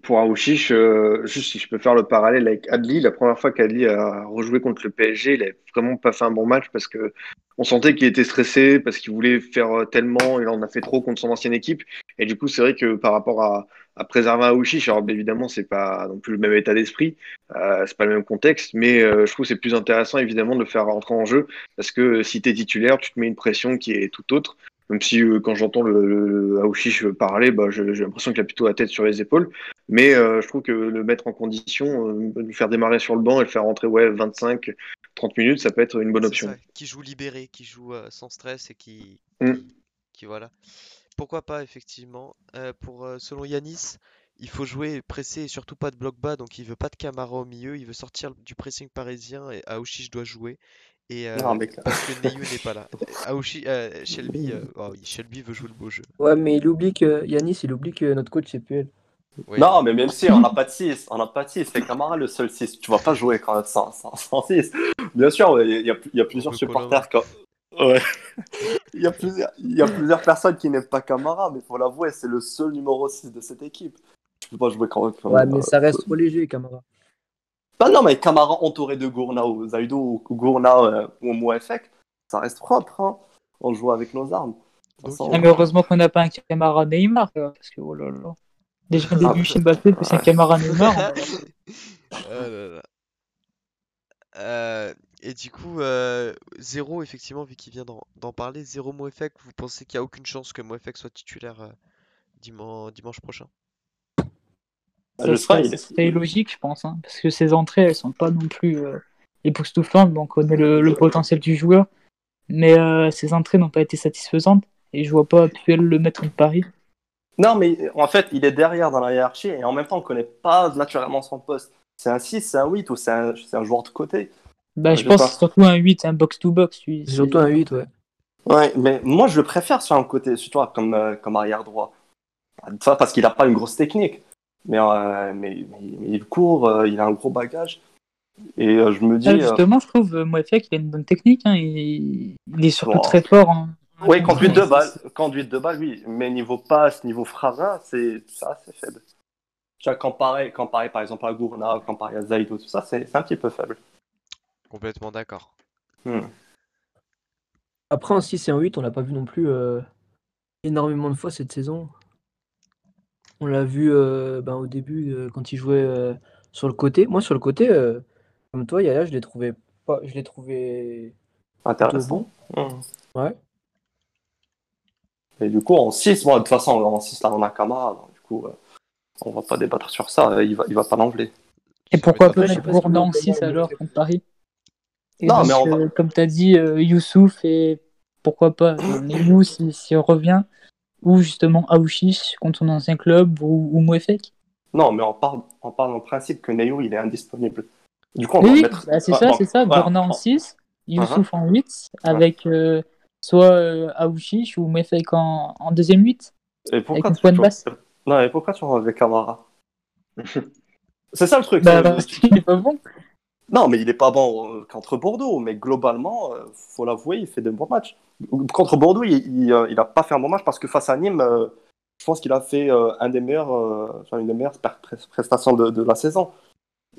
Pour Aouchiche, euh, juste si je peux faire le parallèle avec Adli, la première fois qu'Adli a rejoué contre le PSG, il a vraiment pas fait un bon match parce que on sentait qu'il était stressé, parce qu'il voulait faire euh, tellement, il en a fait trop contre son ancienne équipe. Et du coup, c'est vrai que par rapport à, préserver Aouchiche, alors évidemment, c'est pas non plus le même état d'esprit, euh, c'est pas le même contexte, mais je trouve c'est plus intéressant évidemment de le faire rentrer en jeu parce que si tu titulaire, tu te mets une pression qui est tout autre. Même si euh, quand j'entends le, le, Aouchiche parler, bah, j'ai l'impression qu'il a plutôt la tête sur les épaules. Mais euh, je trouve que le mettre en condition, euh, le faire démarrer sur le banc et le faire rentrer ouais, 25, 30 minutes, ça peut être une bonne option. ça, qui joue libéré, qui joue euh, sans stress et qui, Mm. qui, qui- voilà. Pourquoi pas, effectivement. Euh, pour, euh, selon Yanis, il faut jouer pressé et surtout pas de bloc bas, donc il veut pas de Camara au milieu, il veut sortir du pressing parisien et Aouchiche doit jouer. Et euh, Non, mais parce que Neyu n'est pas là. Aoshi, euh, Shelby, euh, oh oui, Shelby veut jouer le beau jeu. Ouais, mais il oublie que Yanis, il oublie que notre coach c'est PL. Oui. Non, mais même si on n'a pas de 6, on n'a pas de 6, c'est Camara le seul 6. Tu vas pas jouer quand même sans, sans, sans 6. Bien sûr, il y, a, il y a plusieurs supporters. Quand... Ouais. il, y a plusieurs, il y a plusieurs personnes qui n'aiment pas Camara, mais faut l'avouer, c'est le seul numéro 6 de cette équipe. Tu peux pas jouer quand même. Ouais, mais ça reste trop léger, Camara. Bah non, mais Camara entouré de Gourna ou Zaido ou Gourna euh, ou Mouefek, ça reste propre. Hein. On joue avec nos armes. Façon, Ah, mais heureusement qu'on n'a pas un Camara Neymar, parce que oh là là. Déjà début Ah. chez Mbappé, plus un Camara Neymar. Oh là là. Euh, et du coup, euh, zéro, effectivement, vu qu'il vient d'en d'en parler, zéro Moefek, vous pensez qu'il n'y a aucune chance que Moefek soit titulaire euh, diman- dimanche prochain? Ah, ça serai, serait, logique, je pense, hein, parce que ses entrées, elles sont pas non plus euh, époustouflantes, donc on connaît le, le potentiel du joueur, mais euh, ses entrées n'ont pas été satisfaisantes, et je vois pas Puel le mettre de Paris. Non, mais en fait, il est derrière dans la hiérarchie et en même temps, on connaît pas naturellement son poste. C'est un 6, c'est un 8 ou c'est un, c'est un joueur de côté. Bah, je je pense c'est surtout un 8, un box-to-box. lui. C'est surtout un 8, ouais. Ouais, mais moi, je le préfère sur un côté, tu vois, comme, euh, comme arrière droit. Parce qu'il a pas une grosse technique. Mais, euh, mais, mais, mais il court, euh, il a un gros bagage. Et euh, je me dis. Ah, euh, justement, je trouve euh, Moefek, il a une bonne technique, hein, il... il est surtout Bon. très fort en. Oui, conduite de balle, conduite de balle, oui. Mais niveau passe, niveau frara, c'est ça, c'est faible. Tu vois, comparé, comparé par exemple à Gourna, comparé à Zaido, tout ça, c'est c'est un petit peu faible. Complètement d'accord. Hmm. Après, en 6 et en 8, on l'a pas vu non plus euh, énormément de fois cette saison. On l'a vu euh, ben, au début euh, quand il jouait euh, sur le côté. Moi, sur le côté, euh, comme toi, Yaya, je l'ai trouvé pas, je l'ai trouvé Intéressant. bon. Hmm. Ouais. Et du coup, en 6, bon, de toute façon, en 6, là, on a Kamara, donc du coup, euh, on va pas débattre sur ça, euh, il va, il va pas l'enlever. Et pourquoi pas mettre vous en voulez 6 vraiment alors contre Paris? Et Non, donc, mais on va- comme tu as dit, euh, Youssouf et pourquoi pas Neymou si, si on revient, ou justement Aouchiche contre son ancien club, ou, ou Mouefek. Non, mais on parle, on parle en principe que Neyou, il est indisponible. Du coup, on Oui, mettre. bah, c'est Ouais, ça, bon, c'est ça. voilà, Gourna en on- 6, Youssouf en 8, avec euh, soit euh, Aouchiche ou Mouefek en, en deuxième 8. Et pourquoi une tu basse. Non, et pourquoi tu enlèves Kamara C'est ça le truc. Bah, c'est- parce qu'il est pas bon. Non, mais il est pas bon euh, contre Bordeaux, mais globalement, euh, faut l'avouer, il fait de bons matchs. Contre Bordeaux, il, il, euh, pas fait un bon match parce que face à Nîmes, euh, je pense qu'il a fait euh, un des meilleurs, euh, une des meilleures pre- pre- prestations de, la saison.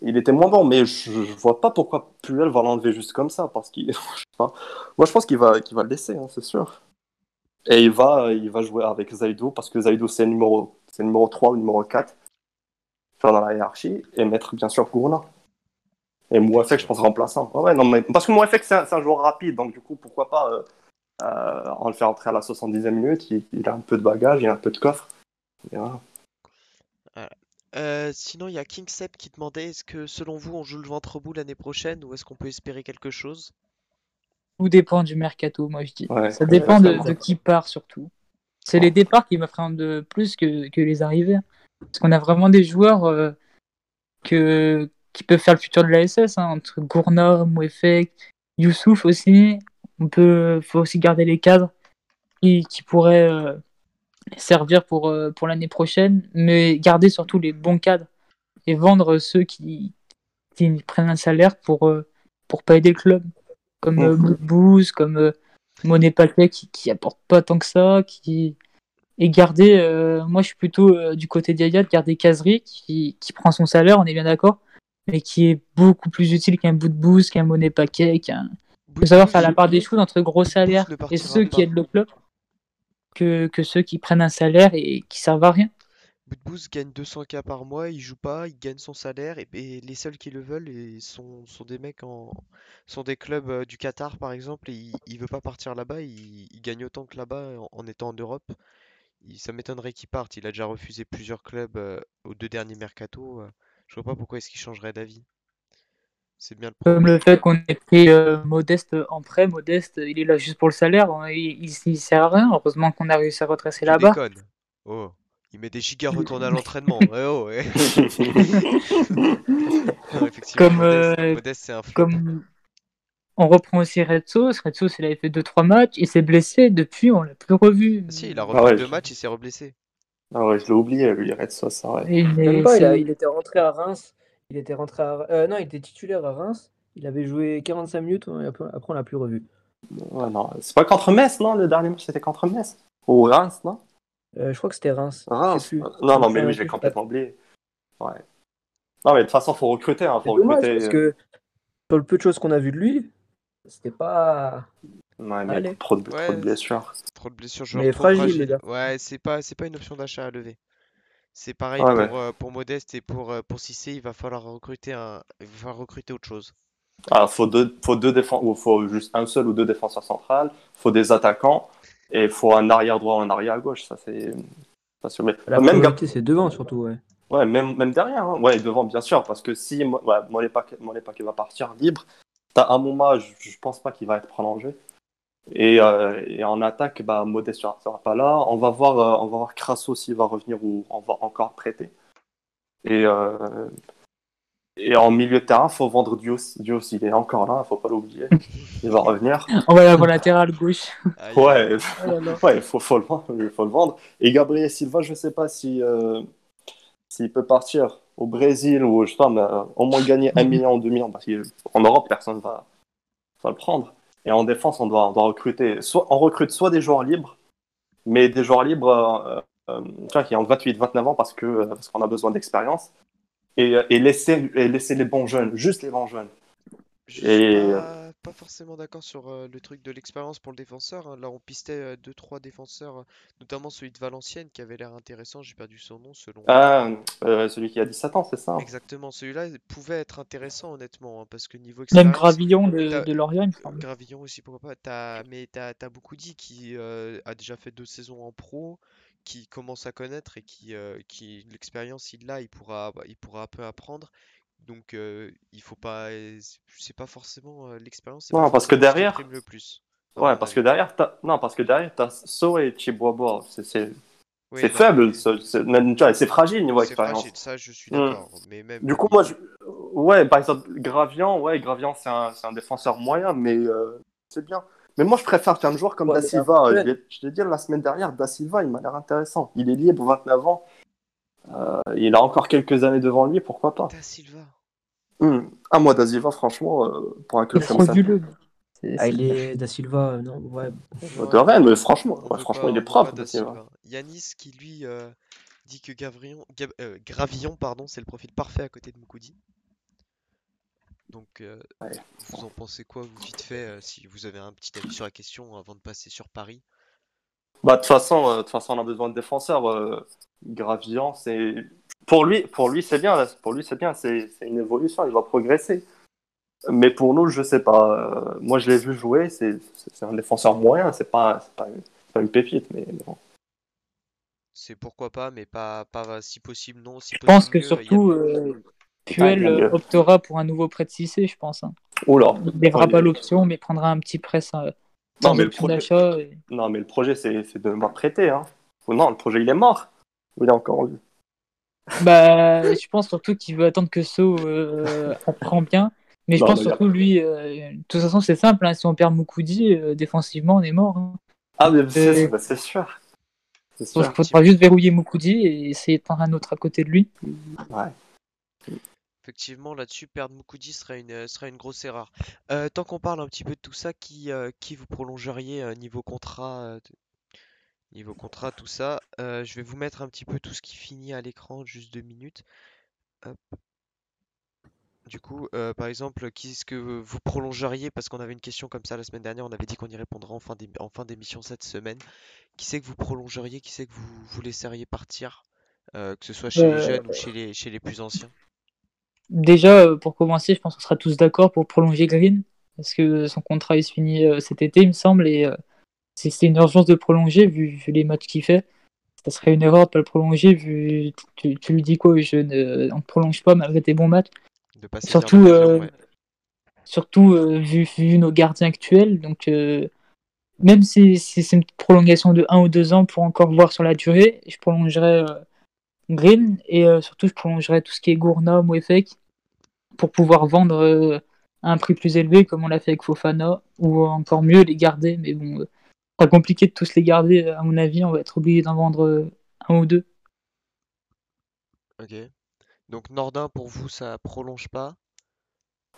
Il était moins bon, mais je, je vois pas pourquoi Puel va l'enlever juste comme ça, parce qu'il. Moi, je pense qu'il va, qu'il va le laisser, hein, c'est sûr. Et il va, il va jouer avec Zaido parce que Zaido c'est numéro, c'est numéro 3 ou numéro 4 faire dans la hiérarchie et mettre bien sûr Gourna. Et Mouafek, je pense remplaçant. Ouais, ouais, non, mais parce que Mouafek, c'est un joueur rapide, donc du coup, pourquoi pas euh, en le faire entrer à la 70e minute. Il, il a un peu de bagage, il a un peu de coffre. Voilà. Euh, sinon, il y a Kingsep qui demandait est-ce que selon vous on joue le ventre bout l'année prochaine ou est-ce qu'on peut espérer quelque chose? Tout dépend du mercato, moi je dis. Ouais. Ça dépend de, qui part surtout. C'est les départs qui m'appréhendent plus que, que les arrivées. Parce qu'on a vraiment des joueurs euh, que, qui peuvent faire le futur de la SS, hein, entre Gourna, Mouefek, Youssouf aussi. On peut, faut aussi garder les cadres qui, qui pourraient euh, servir pour, euh, pour l'année prochaine, mais garder surtout les bons cadres et vendre ceux qui, qui prennent un salaire pour, euh, pour pas aider le club. Comme euh, Mhm. Boudbouz, comme euh, Monet Paquet qui, qui apporte pas tant que ça, qui et garder, euh, moi je suis plutôt euh, du côté d'Yaya de garder Kazri qui, qui prend son salaire, on est bien d'accord, mais qui est beaucoup plus utile qu'un bout de qu'un monnaie paquet, qu'un. Il faut savoir faire la part des choses entre gros salaires et ceux qui aident le club que, que ceux qui prennent un salaire et qui servent à rien. Boudbouz gagne 200k par mois, il joue pas, il gagne son salaire et, et les seuls qui le veulent et sont, sont des mecs en sont des clubs euh, du Qatar par exemple et il, il veut pas partir là-bas, il, il gagne autant que là-bas en, en étant en Europe. Il- ça m'étonnerait qu'il parte, il a déjà refusé plusieurs clubs euh, aux deux derniers mercato. euh, je vois pas pourquoi est-ce qu'il changerait d'avis. C'est bien le Comme problème. le fait qu'on ait pris euh, Modeste en prêt, Modeste il est là juste pour le salaire, hein, il, il, il sert à rien. Heureusement qu'on a réussi à retracer là-bas. Oh, il met des gigas retournés à l'entraînement. Eh oh, eh. Non, Comme, Modeste, euh, Modeste, c'est un flop. Comme, on reprend aussi Red Sauce. Red Sauce, il avait fait 2-3 matchs, il s'est blessé. Depuis, on l'a plus revu. Si, il a Ah refait ouais, deux je- matchs, il s'est reblessé. Ah ouais, je l'ai oublié, lui, Red Sauce. Et il est- pas, il, a- c'est- il était rentré à Reims. Il était rentré à... euh, non, il était titulaire à Reims. Il avait joué 45 minutes et après, on l'a plus revu. Ouais, non, c'est pas contre Metz, non Le dernier match, c'était contre Metz? Ou Reims, non? Euh, je crois que c'était Reims. Reims plus. Non, non, mais je j'ai complètement oublié. Ouais. Non, mais de toute façon, faut recruter, hein, faut dommage recruter. parce que sur le peu de choses qu'on a vu de lui, c'était pas. Ouais, mais Allez. trop de, trop de blessures. Trop de blessures, Mais fragile, fragile. les gars. Ouais, c'est pas, c'est pas une option d'achat à lever. C'est pareil Ouais, pour, ouais. euh, pour Modeste et pour, euh, pour Cissé, il va falloir recruter un, il va falloir recruter autre chose. Alors, faut deux, faut deux défenseurs, ou faut juste un seul ou deux défenseurs centrales, faut des attaquants, et faut un arrière droit ou un arrière gauche, ça c'est. mais- La même, priorité, c'est devant surtout, ouais. ouais, même, même derrière, hein. ouais, devant, bien sûr, parce que si ouais, Molepak Molepak va partir libre, t'as un moment, je, je pense pas qu'il va être prolongé. Et, euh, et en attaque, bah, Modeste sera, sera pas là. On va voir, euh, on va voir Crasso s'il va revenir ou on va encore prêter. Et, euh, et en milieu de terrain, faut vendre Dios. Dios, il est encore là, faut pas l'oublier. Il va revenir. On va l'avoir latéral gauche. Ouais, Oh ouais, faut, faut le vendre, il faut le vendre. Et Gabriel Silva, je sais pas si euh, s'il peut partir au Brésil ou je sais pas, mais, euh, au moins gagner un million ou deux millions, parce qu'en Europe, personne va, va le prendre. Et en défense, on doit, on doit recruter, soit on recrute soit des joueurs libres, mais des joueurs libres euh, euh, qui ont 28, 29 ans parce que euh, parce qu'on a besoin d'expérience. Et, et laisser, et laisser les bons jeunes, juste les bons jeunes. Et- pas, pas forcément d'accord sur euh, le truc de l'expérience pour le défenseur. hein. Là, on pistait 2-3 défenseurs, euh, notamment celui de Valenciennes qui avait l'air intéressant. J'ai perdu son nom selon. Ah, euh, celui qui a 17 ans, c'est ça Exactement, celui-là il pouvait être intéressant honnêtement, hein, parce que niveau Même expérience, Gravillon de, t'as- de Lorient, il me semble. Gravillon aussi, pourquoi pas. T'as, mais t'as, t'as beaucoup dit qui euh, a déjà fait deux saisons en pro, qui commence à connaître et qui, euh, qui l'expérience il l'a, il pourra, bah, il pourra un peu apprendre. Donc euh, il faut pas, c'est pas forcément euh, l'expérience, Non, parce que derrière- prime le plus. Ouais, parce que derrière, t'as... non, parce que derrière, t'as So et Chiboabo. C'est, c'est, Oui, c'est non, faible, mais c'est, c'est- c'est fragile niveau c'est expérience. fragile, ça je suis Hmm. d'accord. Mais même Du coup, moi, je... ouais, par exemple, Gravian, ouais, Gravian, c'est un, c'est un défenseur moyen, mais euh, c'est bien. Mais moi, je préfère qu'un joueur comme Ouais, Da Silva. après- Je l'ai dit la semaine dernière, Da Silva, il m'a l'air intéressant. Il est libre, 29 ans. Euh, il a encore quelques années devant lui, pourquoi pas. Da Silva. Hmm. Ah, moi, Da Silva, franchement, euh, pour un est club comme ça. C'est- Ah, il est Da Silva, euh, non, ouais. De Rennes, mais franchement, ouais, franchement pas- il est propre, Da Da Silva. Yanis qui lui euh, dit que Gavrion, Gab- euh, Gravillon pardon, c'est le profil parfait à côté de Moukoudi. Donc euh, Ouais. vous en pensez quoi vous vite fait euh, si vous avez un petit avis sur la question avant de passer sur Paris? Bah, de toute façon, euh, de toute façon, on a besoin de défenseurs. Euh, Gravian, c'est pour lui, pour lui, c'est bien. là. Pour lui, c'est bien. C'est une évolution. Il va progresser. Mais pour nous, je sais pas. Euh, moi, je l'ai vu jouer. C'est un défenseur moyen. C'est pas, c'est pas, pas une pépite. Mais bon. C'est pourquoi pas, mais pas, pas si possible non. Si Je pense que mieux, surtout, euh, Puel euh, optera pour un nouveau prêt de Cissé, je pense. hein. Oula. Il ne Ouais, pas l'option, mais prendra un petit prêt sans, Non, mais le projet- et- Non, mais le projet, c'est c'est de m'apprêter. Hein. Non, le projet, il est mort. Il est encore en vie. Bah, je pense surtout qu'il veut attendre que So euh, apprend bien. Mais je Non, pense mais a- surtout, lui, euh, de toute façon, c'est simple. hein, si on perd Moukoudi, euh, défensivement, on est mort. hein. Ah, mais c'est Euh, bah, c'est sûr. il faudra juste verrouiller Moukoudi et essayer de prendre un autre à côté de lui. Ouais. Effectivement, là-dessus, perdre Moukoudi serait une, euh, serait une grosse erreur. Euh, tant qu'on parle un petit peu de tout ça, qui, euh, qui vous prolongeriez euh, niveau contrat, euh, de- niveau contrat, tout ça, euh, je vais vous mettre un petit peu tout ce qui finit à l'écran, juste deux minutes. Hop. Du coup, euh, par exemple, qui est-ce que vous prolongeriez? Parce qu'on avait une question comme ça la semaine dernière, on avait dit qu'on y répondra en fin d'ém- en fin d'émission cette semaine. Qui c'est que vous prolongeriez? Qui c'est que vous, vous laisseriez partir? Euh, que ce soit chez les Euh, jeunes ou chez les, chez les plus anciens? Déjà, euh, pour commencer, je pense qu'on sera tous d'accord pour prolonger Green. Parce que son contrat il se finit euh, cet été, il me semble. Et euh, c'est une urgence de prolonger vu, vu les matchs qu'il fait. Ça serait une erreur de ne pas le prolonger vu tu, tu lui dis quoi, je ne, on ne prolonge pas malgré tes bons matchs. De Surtout, euh, ouais. surtout euh, vu, vu nos gardiens actuels. Donc, euh, même si, si c'est une prolongation de 1 ou 2 ans pour encore voir sur la durée, je prolongerai Green et euh, surtout je prolongerai tout ce qui est Gourna, Mouefek pour pouvoir vendre euh, à un prix plus élevé, comme on l'a fait avec Fofana, ou encore mieux les garder. Mais bon, euh, pas compliqué de tous les garder, à mon avis. On va être obligé d'en vendre euh, un ou deux. Ok. Donc Nordin, pour vous, ça prolonge pas?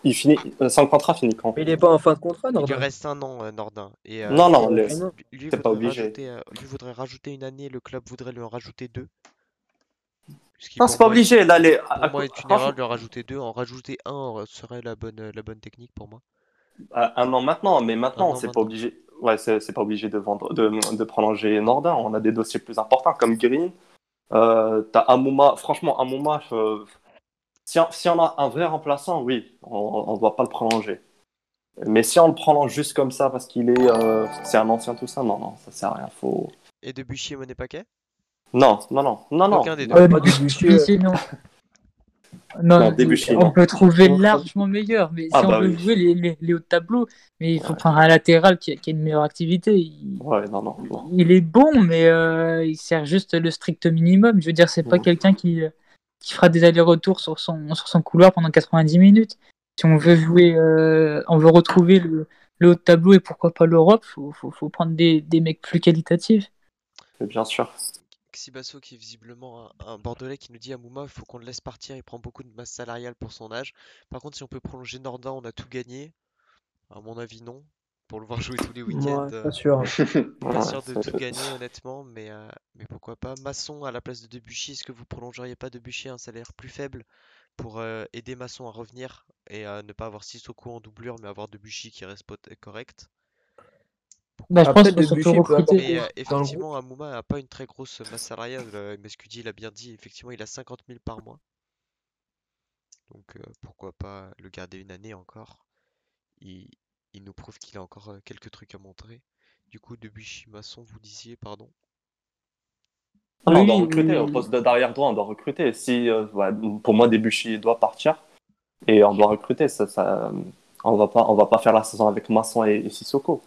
Il finit, euh, son contrat finit quand Mais il est pas en fin de contrat, Il Nordin? reste un an, euh, Nordin. Et, euh, Non, non, lui- le- non. lui- pas voudrait obligé. rajouter, euh, lui voudrait rajouter une année, le club voudrait lui en rajouter deux. Non, c'est pas obligé. Là, les... Pour moi, erreur de rajouter deux. En rajouter un euh, serait la bonne, euh, la bonne technique pour moi. euh, un an maintenant, mais maintenant, an c'est pas obligé. Ouais, c'est c'est pas obligé de vendre, de, de prolonger Nordin. On a des dossiers plus importants comme Green. Euh, T'as Amouma. Franchement, Amouma, euh, si, on, si on a un vrai remplaçant, oui, on ne doit pas le prolonger. Mais si on le prolonge juste comme ça parce qu'il est, euh, c'est un ancien tout ça, non, non, ça sert à rien. Faut... Et Debuchy et Monet Paquet? Non, non, non, non, non. Aucun des deux. Ouais, Euh, pas non. Non, Non, Debuchy, on non. peut trouver largement meilleur, mais Ah si bah on veut oui. jouer les, les, les hauts de tableau, mais il faut prendre un latéral qui a, qui a une meilleure activité. Il, Ouais, non, non, non. il est bon, mais euh, il sert juste le strict minimum. Je veux dire, c'est pas Mhm. quelqu'un qui, qui fera des allers-retours sur son, sur son couloir pendant 90 minutes. Si on veut jouer, euh, on veut retrouver le, le haut de tableau et pourquoi pas l'Europe, faut, faut, faut prendre des, des mecs plus qualitatifs. Mais bien sûr. Xibasso qui est visiblement un, un Bordelais qui nous dit à Mouma, il faut qu'on le laisse partir, il prend beaucoup de masse salariale pour son âge. Par contre, si on peut prolonger Nordin, on a tout gagné. À mon avis, non. Pour le voir jouer tous les week-ends. Ouais, euh, pas sûr. Pas Ouais, sûr de tout gagner honnêtement, mais, euh, mais pourquoi pas. Masson à la place de Debuchy, est-ce que vous prolongeriez pas Debuchy à un salaire plus faible pour euh, aider Masson à revenir et à ne pas avoir Sissoko en doublure, mais avoir Debuchy qui reste correct? Bah, je Après, pense surtout recruter. Mais euh, le effectivement, Amouma n'a pas une très grosse masse salariale. euh, Mescudi l'a bien dit, effectivement, il a 50 000 par mois. Donc euh, pourquoi pas le garder une année encore? Il, il nous prouve qu'il a encore euh, quelques trucs à montrer. Du coup, Debuchy, Masson, vous disiez, pardon? Non, non, on doit recruter oui, au poste de- d'arrière droit, on doit recruter. Si, euh, ouais, pour moi, Debuchy doit partir et on doit recruter. Ça, ça, on va pas, on va pas faire la saison avec Masson et, et Sissoko.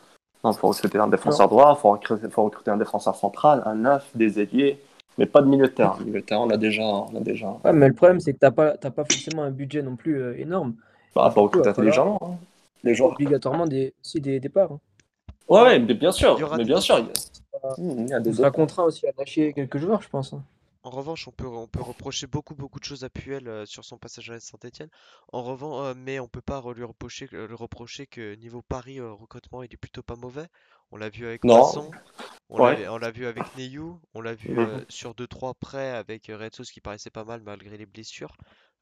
Il faut recruter un défenseur droit, il faut recruter, faut recruter un défenseur central, un neuf, des ailiers, mais pas de milieu de terrain. Milieu de terrain, on a déjà, on a déjà. Ouais, mais le problème, c'est que t'as pas, t'as pas forcément un budget non plus euh, énorme. Bah, faut recruter intelligemment. hein. Les joueurs. Obligatoirement des, aussi des départs. hein. Ouais, ouais, mais bien sûr, Il y aura mais bien sûr. Il y a, il y a On des sera contraint aussi à lâcher quelques joueurs, je pense. hein. En revanche, on peut, on peut reprocher beaucoup, beaucoup de choses à Puel euh, sur son passage à Saint-Etienne. En revanche, mais on peut pas lui reprocher, que- lui reprocher que niveau Paris euh, recrutement, il est plutôt pas mauvais. On l'a vu avec. Masson, on Ouais. l'a- on l'a vu avec Neyou, on l'a vu Mhm. euh, sur 2-3 prêts avec euh, Red Sauce qui paraissait pas mal malgré les blessures.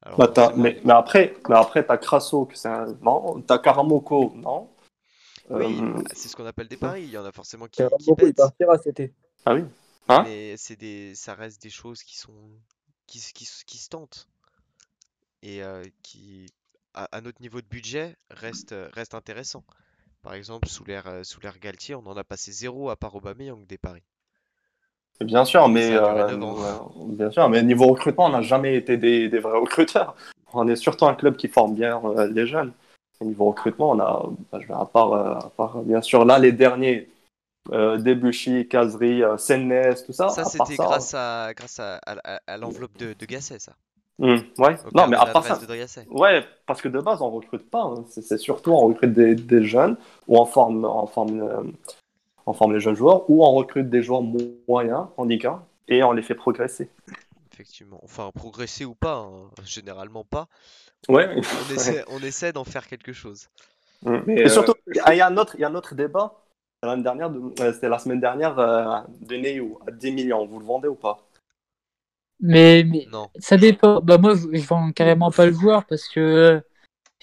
Alors Bah, mais, mais après, mais après, t'as Crasso, que c'est un... non. T'as Karamoko, non. oui, Euh, c'est ce qu'on appelle des paris. Il y en a forcément qui, qui il pètent. partira cet été. Ah oui. Hein? mais c'est des, ça reste des choses qui sont, qui, qui, se tentent et euh, qui, à, à notre niveau de budget, reste, euh, reste intéressant. Par exemple, sous l'ère, sous l'ère Galtier, on en a passé zéro à part Aubameyang des paris. Bien sûr, mais euh, bien sûr, mais niveau recrutement, on n'a jamais été des, des vrais recruteurs. On est surtout un club qui forme bien euh, les jeunes. Et niveau recrutement, on a, bah, à part, euh, à part, bien sûr, là les derniers, euh, Debuchy, Kazri, euh, Sennes, tout ça. Ça, à part c'était ça, grâce à, grâce à, à- à- à l'enveloppe de, de Gasset, ça. Hum, ouais. Au Non, mais à part ça. Ouais, parce que de base, on recrute pas. hein. C'est surtout on recrute des, des jeunes ou on forme, on, forme, euh, on forme les jeunes joueurs ou on recrute des joueurs mo- moyens 1 et on les fait progresser. Effectivement. Enfin, progresser ou pas, hein, généralement pas. Ouais. On essaie, on essaie d'en faire quelque chose. Mais, et euh, surtout, il y, a un autre- il y a un autre débat. L'année dernière, de- euh, c'était la semaine dernière euh, de Neyou à 10 millions. Vous le vendez ou pas? Mais, mais Non. ça dépend. Bah, moi, je je vends carrément pas le joueur parce que euh,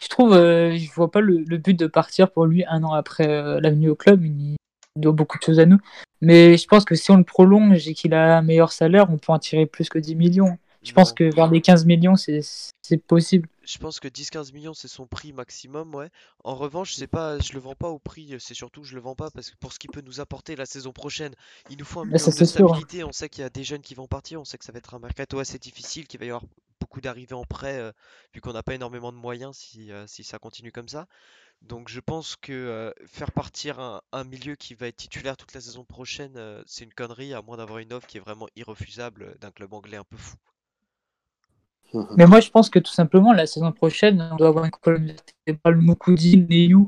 je trouve, euh, je vois pas le, le but de partir pour lui un an après euh, la venue au club. Il doit beaucoup de choses à nous. Mais je pense que si on le prolonge et qu'il a un meilleur salaire, on peut en tirer plus que 10 millions. Je pense que vers les 15 millions, c'est possible. Je pense que 10-15 millions c'est son prix maximum, ouais. En revanche, c'est pas, je le vends pas au prix, c'est surtout que je le vends pas parce que pour ce qu'il peut nous apporter la saison prochaine, il nous faut un Bah, minimum de sûr, stabilité. On sait qu'il y a des jeunes qui vont partir, on sait que ça va être un mercato assez difficile, qu'il va y avoir beaucoup d'arrivées en prêt, euh, vu qu'on n'a pas énormément de moyens si, euh, si ça continue comme ça. Donc je pense que euh, faire partir un, un milieu qui va être titulaire toute la saison prochaine, c'est une connerie, à moins d'avoir une offre qui est vraiment irrefusable d'un club anglais un peu fou. Mhm. Mais moi, je pense que tout simplement, la saison prochaine, on doit avoir une colonne vertébrale Moukoudi, Neyu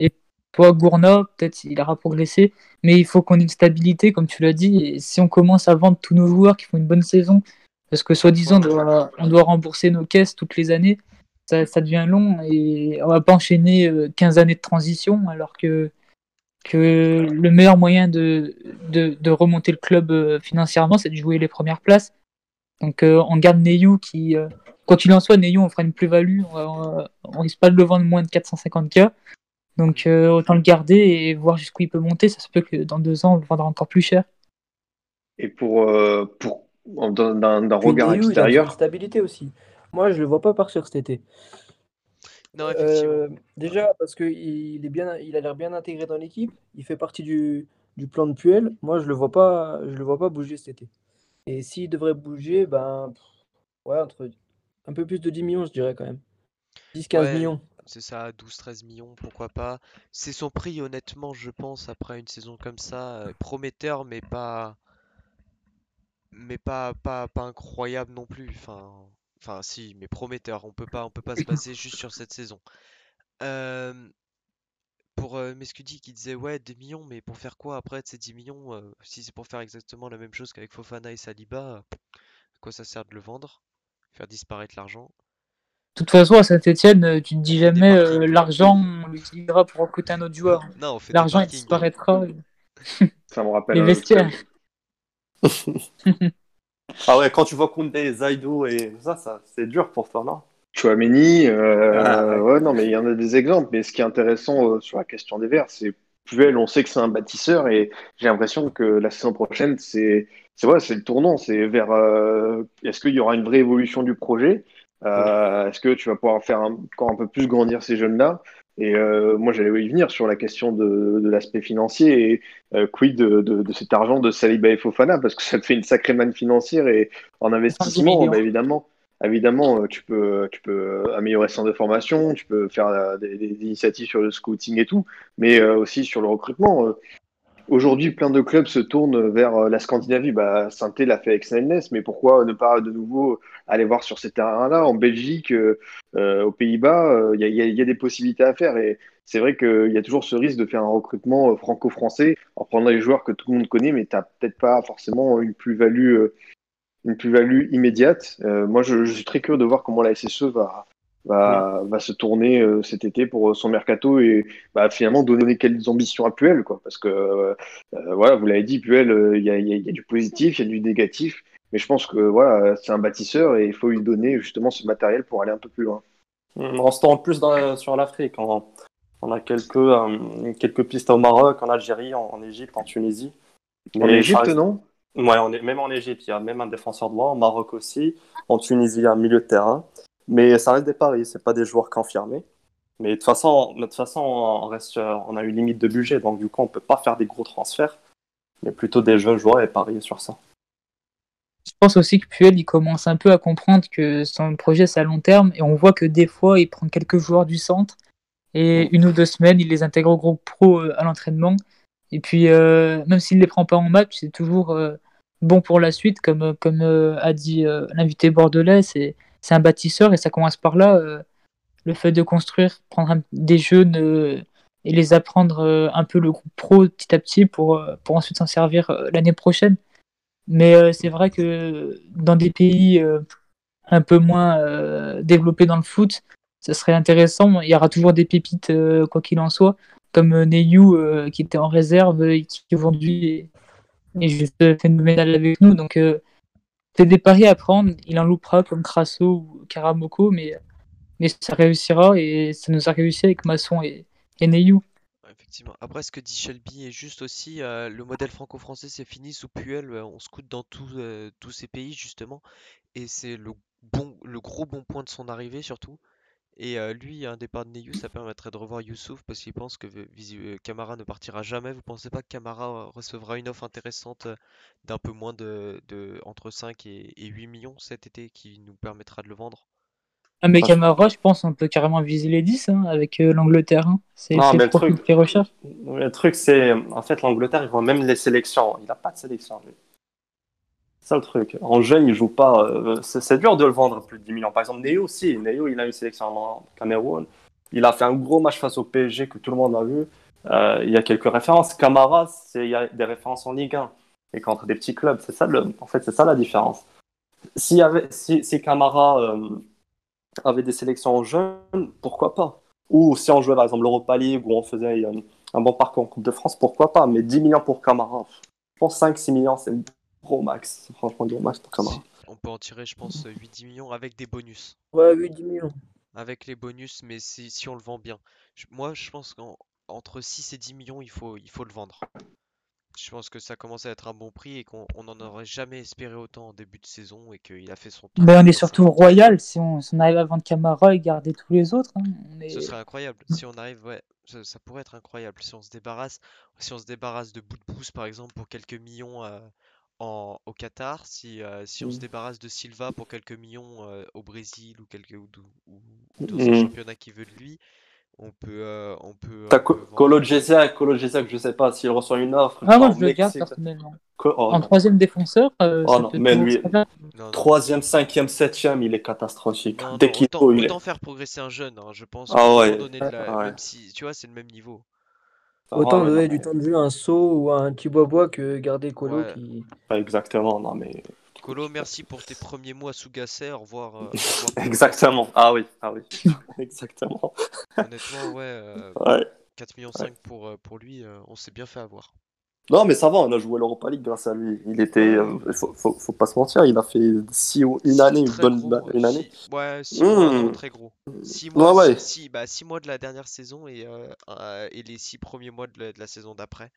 et toi, Gourna. Peut-être il aura progressé, mais il faut qu'on ait une stabilité, comme tu l'as dit. Et si on commence à vendre tous nos joueurs qui font une bonne saison, parce que soi-disant, on doit, rembourser nos caisses toutes les années, ça, devient long et on va pas enchaîner euh, 15 années de transition alors que, que le meilleur moyen de, de, de remonter le club euh, financièrement, c'est de jouer les premières places. Donc euh, on garde Neyu qui, euh, quoi qu'il en soit, Neyu on fera une plus-value, on, on risque pas de le vendre moins de 450k. Donc euh, autant le garder et voir jusqu'où il peut monter. Ça se peut que dans deux ans on le vendra encore plus cher. Et pour, euh, pour d'un regard Neyu, il a extérieur, stabilité aussi. Moi, je le vois pas partir cet été. Non. Euh, déjà parce qu'il il est bien, il a l'air bien intégré dans l'équipe. Il fait partie du, du plan de Puel. Moi, je le vois pas, je le vois pas bouger cet été. Et s'il devrait bouger, ben pff, ouais, entre un peu plus de 10 millions, je dirais quand même. 10-15 Ouais, millions. C'est ça, 12-13 millions, pourquoi pas. C'est son prix, honnêtement, je pense, après une saison comme ça, euh, prometteur, mais pas, mais pas, pas, pas incroyable non plus. Enfin, enfin, si, mais prometteur. On peut pas, on peut pas se baser juste sur cette saison. Euh, pour euh, Mescudi qui disait ouais 2 millions, mais pour faire quoi après de ces 10 millions euh, Si c'est pour faire exactement la même chose qu'avec Fofana et Saliba, euh, à quoi ça sert de le vendre? Faire disparaître l'argent? De toute façon, à Saint-Etienne, tu te dis jamais euh, l'argent, on l'utilisera pour recruter un autre joueur. Non, on fait des L'argent, il disparaîtra. ça me rappelle Les vestiaires. Ah ouais, quand tu vois Koundé, Zaidou et ça, ça c'est dur pour toi, non? Chouameni, euh, Ah, ouais. ouais, non, mais il y en a des exemples. Mais ce qui est intéressant euh, sur la question des Verts, c'est Puel, on sait que c'est un bâtisseur et j'ai l'impression que la saison prochaine, c'est c'est ouais, le tournant. C'est vers euh, est-ce qu'il y aura une vraie évolution du projet? Euh, Est-ce que tu vas pouvoir faire un- encore un peu plus grandir ces jeunes-là? Et euh, moi, j'allais y venir sur la question de, de l'aspect financier et euh, quid de, de, de cet argent de Saliba et Fofana? Parce que ça te fait une sacrée manne financière et en investissement, bah, évidemment. Évidemment, euh, tu peux, peux améliorer son de formation, tu peux faire euh, des, initiatives sur le scouting et tout, mais euh, aussi sur le recrutement. Euh, Aujourd'hui, plein de clubs se tournent vers euh, la Scandinavie. Bah, Saint-Étienne l'a fait avec Snellness, mais pourquoi ne pas de nouveau aller voir sur ces terrains-là? En Belgique, euh, euh, aux Pays-Bas, euh, il y, y a- des possibilités à faire. Et c'est vrai qu'il y a toujours ce risque de faire un recrutement euh, franco-français en prenant les joueurs que tout le monde connaît, mais tu n'as peut-être pas forcément une plus-value euh, une plus-value immédiate. Euh, moi, je, je suis très curieux de voir comment la SSE va, va, va se tourner euh, cet été pour son mercato et bah, finalement donner quelles ambitions à Puel. Quoi, parce que, euh, euh, voilà, vous l'avez dit, Puel, euh, il y, a, y a- y a du positif, il y a du négatif. Mais je pense que voilà, c'est un bâtisseur et il faut lui donner justement ce matériel pour aller un peu plus loin. On se tourne plus dans- sur l'Afrique. On, on a quelques, euh, quelques pistes au Maroc, en Algérie, en, en Égypte, en Tunisie. En Égypte, reste- non? Ouais, on est, même en Égypte, il y a même un défenseur droit, au Maroc aussi, en Tunisie, il y a un milieu de terrain. Mais ça reste des paris, c'est pas des joueurs confirmés. Mais de toute façon, de toute façon on, reste, on a une limite de budget, donc du coup, on peut pas faire des gros transferts, mais plutôt des jeunes joueurs et parier sur ça. Je pense aussi que Puel, il commence un peu à comprendre que son projet, c'est à long terme. Et on voit que des fois, il prend quelques joueurs du centre. Et une ou deux semaines, il les intègre au groupe pro euh, à l'entraînement. Et puis, euh, même s'il ne les prend pas en match, c'est toujours euh, bon pour la suite. Comme, euh, euh, a dit euh, l'invité bordelais, c'est un bâtisseur et ça commence par là. le fait de construire, prendre des jeunes et les apprendre un peu le groupe pro petit à petit pour, pour ensuite s'en servir l'année prochaine. Mais c'est vrai que dans des pays un peu moins développés dans le foot, ça serait intéressant. Il y aura toujours des pépites, quoi qu'il en soit, comme Neyu qui était en réserve et qui aujourd'hui est, juste phénoménal avec nous. Donc euh, c'est des paris à prendre. Il en loupera comme Crasso ou Karamoko, mais, mais ça réussira et ça nous a réussi avec Masson et, et Neyu. Ouais, Effectivement. Après, ce que dit Shelby est juste aussi, euh, le modèle franco-français c'est fini sous Puel, euh, on scoute dans euh, tous ces pays justement, et c'est le bon, le gros bon point de son arrivée surtout. Et euh, lui, un départ de Neyu, ça permettrait de revoir Youssouf parce qu'il pense que visi- euh, Camara ne partira jamais. Vous pensez pas que Camara euh, recevra une offre intéressante euh, d'un peu moins de, de entre 5 et, et 8 millions cet été qui nous permettra de le vendre? Ah, mais Ah, je- Camara, je pense on peut carrément viser les 10 hein, avec euh, l'Angleterre. hein. C'est Non, c'est mais le truc- qu'ils recherchent. Le truc, c'est, en fait, l'Angleterre, ils voient même les sélections. Il n'a pas de sélection, lui. C'est ça le truc. En jeune, il joue pas. euh, c'est dur de le vendre plus de 10 millions. Par exemple, Neo aussi. Neo, il a une sélection en Cameroun. Il a fait un gros match face au PSG que tout le monde a vu. Euh, il y a quelques références. Camara, il y a des références en Ligue 1 et contre des petits clubs. C'est ça, le, en fait, c'est ça la différence. S'il y avait, si, si Camara euh, avait des sélections en jeunes, pourquoi pas? Ou si on jouait par exemple l'Europa League où on faisait un bon parcours en Coupe de France, pourquoi pas? Mais 10 millions pour Camara, je pense 5-6 millions, c'est gros max. Franchement gros max pour Camara. On peut en tirer, je pense, 8-10 millions avec des bonus. Ouais, 8-10 millions. Avec les bonus, mais si, si on le vend bien. Je- moi, je pense qu'entre 6 et 10 millions, il faut, il faut le vendre. Je pense que ça commence à être un bon prix et qu'on on n'en aurait jamais espéré autant en début de saison et qu'il a fait son. Ben, on est surtout royal si on, si on arrive à vendre Camara et garder tous les autres. hein. Est... Ce serait incroyable. Si on arrive, ouais, ça, ça pourrait être incroyable. Si on se débarrasse, si on se débarrasse de bout de pouce, par exemple, pour quelques millions euh, en, au Qatar, si, euh, si on se Mm. débarrasse de Silva pour quelques millions euh, au Brésil ou quelques ou, ou- ou dans Mm. un championnat qui veut de lui, on peut, euh, on peut. T'as Colo je sais pas s'il reçoit une offre. Ah, moi, je le garde personnellement. Co- oh, En non. troisième défenseur, euh, Oh non, mais lui-. Non, non. Troisième, cinquième, septième, il est catastrophique. Non, Dès qu'il autant, faut, il est. autant faire progresser un jeune, hein, je pense. Ah de la- Ouais. Même si, tu vois, c'est le même niveau. Autant donner non, du mais- temps de jeu à un saut ou à un Tibois que garder Colo Ouais. qui. pas Exactement, non mais. Colo, merci pour tes premiers mots à Sugasset. Au revoir. euh, au revoir Exactement. Ah oui, ah oui. Exactement. Honnêtement, ouais, euh, Ouais. 4 millions 5 pour, euh, pour lui, euh, on s'est bien fait avoir. Non, mais ça va, on a joué l'Europa League grâce à lui. Il était. euh, faut, faut, faut pas se mentir, il a fait six ou une Six année, une très bonne gros, une année. six- ouais, 6 mois, non, Mmh. très gros. 6 Ouais, mois, ouais. six- six- bah, six mois de la dernière saison et, euh, et les 6 premiers mois de la, de la saison d'après.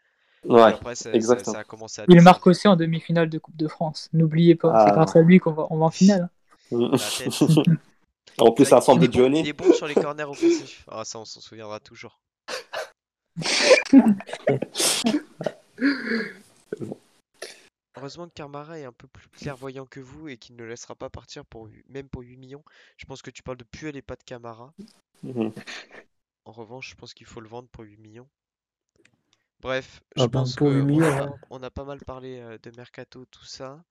Et Ouais. après, ça, ça- exactement. ça a commencé à Il marque aussi en demi-finale de Coupe de France. N'oubliez pas, c'est Ah. grâce à lui qu'on va, on va en finale. En plus, est bon- Johnny. Il est bon sur les corners offensifs. Ah, ça, on s'en souviendra toujours. Heureusement que Camara est un peu plus clairvoyant que vous et qu'il ne laissera pas partir pour, même pour 8 millions. Je pense que tu parles de Puel et pas de Camara. Mhm. En revanche, je pense qu'il faut le vendre pour 8 millions. Bref, je Ah ben, pense pour que 8 on millions, a, hein. on a pas mal parlé euh, de Mercato, tout ça.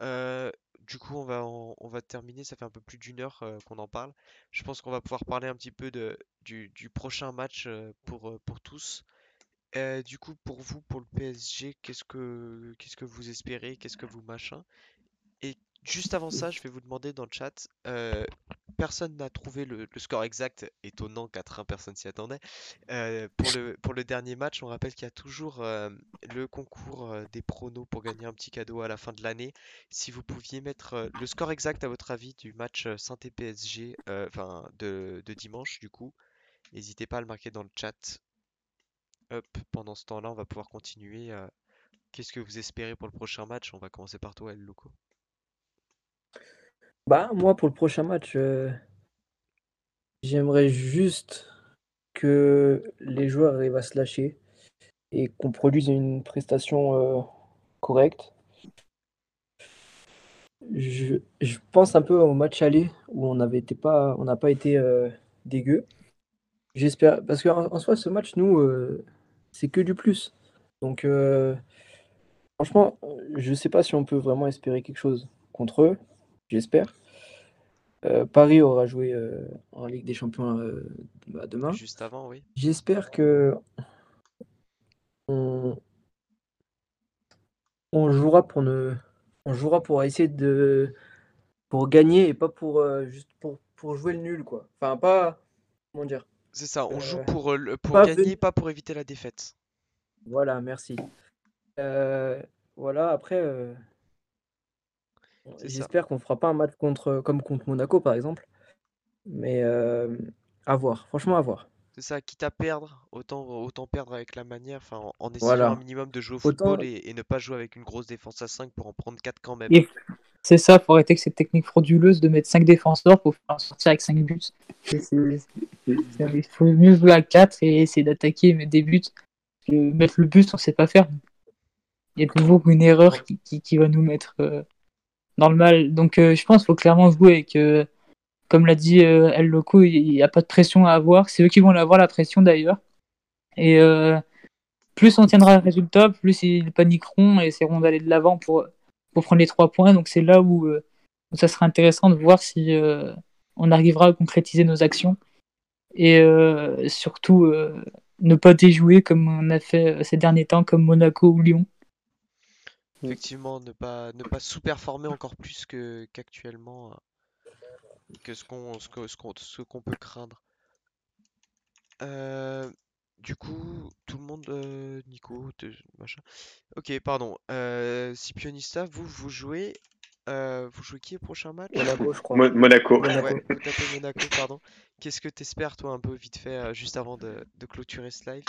Euh, du coup, on va, en- on va terminer. Ça fait un peu plus d'une heure euh, qu'on en parle. Je pense qu'on va pouvoir parler un petit peu de, du, du prochain match euh, pour, euh, pour tous. Euh, du coup, pour vous, pour le PSG, qu'est-ce que, qu'est-ce que vous espérez? Qu'est-ce que vous machin? Et juste avant ça, je vais vous demander dans le chat, euh, personne n'a trouvé le, score exact, étonnant, 4-1, personne s'y attendait. Euh, pour le, dernier match, on rappelle qu'il y a toujours le concours des pronos pour gagner un petit cadeau à la fin de l'année. Si vous pouviez mettre le score exact à votre avis du match Saint-PSG, enfin de, de dimanche du coup, n'hésitez pas à le marquer dans le chat. Hop, pendant ce temps-là, on va pouvoir continuer. euh, Qu'est-ce que vous espérez pour le prochain match? On va commencer par toi, El Loco. Bah, moi, pour le prochain match, euh, j'aimerais juste que les joueurs arrivent à se lâcher et qu'on produise une prestation euh, correcte. Je, je pense un peu au match aller où on pas, n'a pas été dégueu. J'espère, parce qu'en en soi, ce match, nous, c'est que du plus. Donc, euh, franchement, je sais pas si on peut vraiment espérer quelque chose contre eux. J'espère. Euh, Paris aura joué euh, en Ligue des Champions bah, demain. Juste avant, oui. J'espère que on, on jouera pour ne, on jouera pour essayer de pour gagner et pas pour juste pour, pour jouer le nul quoi. Enfin pas comment dire. C'est ça, on joue Euh, pour, euh, le- pour pas gagner, venu- pas pour éviter la défaite. Voilà, merci. Euh, voilà après j'espère qu'on fera pas un match contre comme contre Monaco par exemple. Mais à voir, franchement à voir. C'est ça, quitte à perdre, autant, autant perdre avec la manière, enfin en, en essayant Voilà. un minimum de jouer au Autant- football et, et ne pas jouer avec une grosse défense à 5 pour en prendre 4 quand même. C'est ça, faut arrêter que cette technique frauduleuse de mettre 5 défenseurs pour faire sortir avec 5 buts. Il faut mieux jouer à 4 et essayer d'attaquer et mettre des buts. Que mettre le but, on sait pas faire. Il y a toujours une erreur qui, va nous mettre euh, dans le mal. Donc euh, je pense qu'il faut clairement jouer avec, euh, comme l'a dit El Loco, il n'y a pas de pression à avoir. C'est eux qui vont avoir la pression d'ailleurs. Et plus on tiendra le résultat, plus ils paniqueront et essaieront d'aller de l'avant pour, pour prendre les trois points. Donc c'est là où, euh, ça sera intéressant de voir si euh, on arrivera à concrétiser nos actions et euh, surtout ne pas déjouer comme on a fait ces derniers temps, comme Monaco ou Lyon. Effectivement, ne pas, ne pas sous-performer encore plus qu'actuellement, que ce qu'on ce peut craindre. Du coup, tout le monde, euh, Nico, te- machin. Ok, pardon. Euh, Scipionista, vous, vous jouez, euh, vous jouez qui au prochain match? Monaco, je crois. Mo- Monaco. Monaco. Ouais, vous tapez Monaco, pardon. Qu'est-ce que t'espères, toi, un peu vite fait, euh, juste avant de, de clôturer ce live?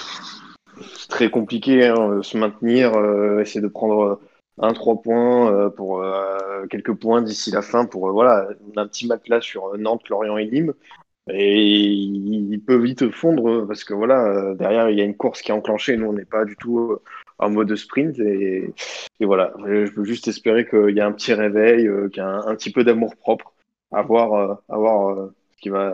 C'est très compliqué, hein, euh, se maintenir, euh, essayer de prendre euh, un, trois points euh, pour euh, quelques points d'ici la fin. Pour euh, voilà, on a un petit matelas sur euh, Nantes, Lorient et Nîmes. Et il peut vite fondre parce que voilà, euh, derrière il y a une course qui est enclenchée. Nous, on n'est pas du tout euh, en mode sprint. Et, voilà, je peux juste espérer qu'il y a un petit réveil, euh, qu'il y a un, petit peu d'amour propre, à voir, à voir ce qui va,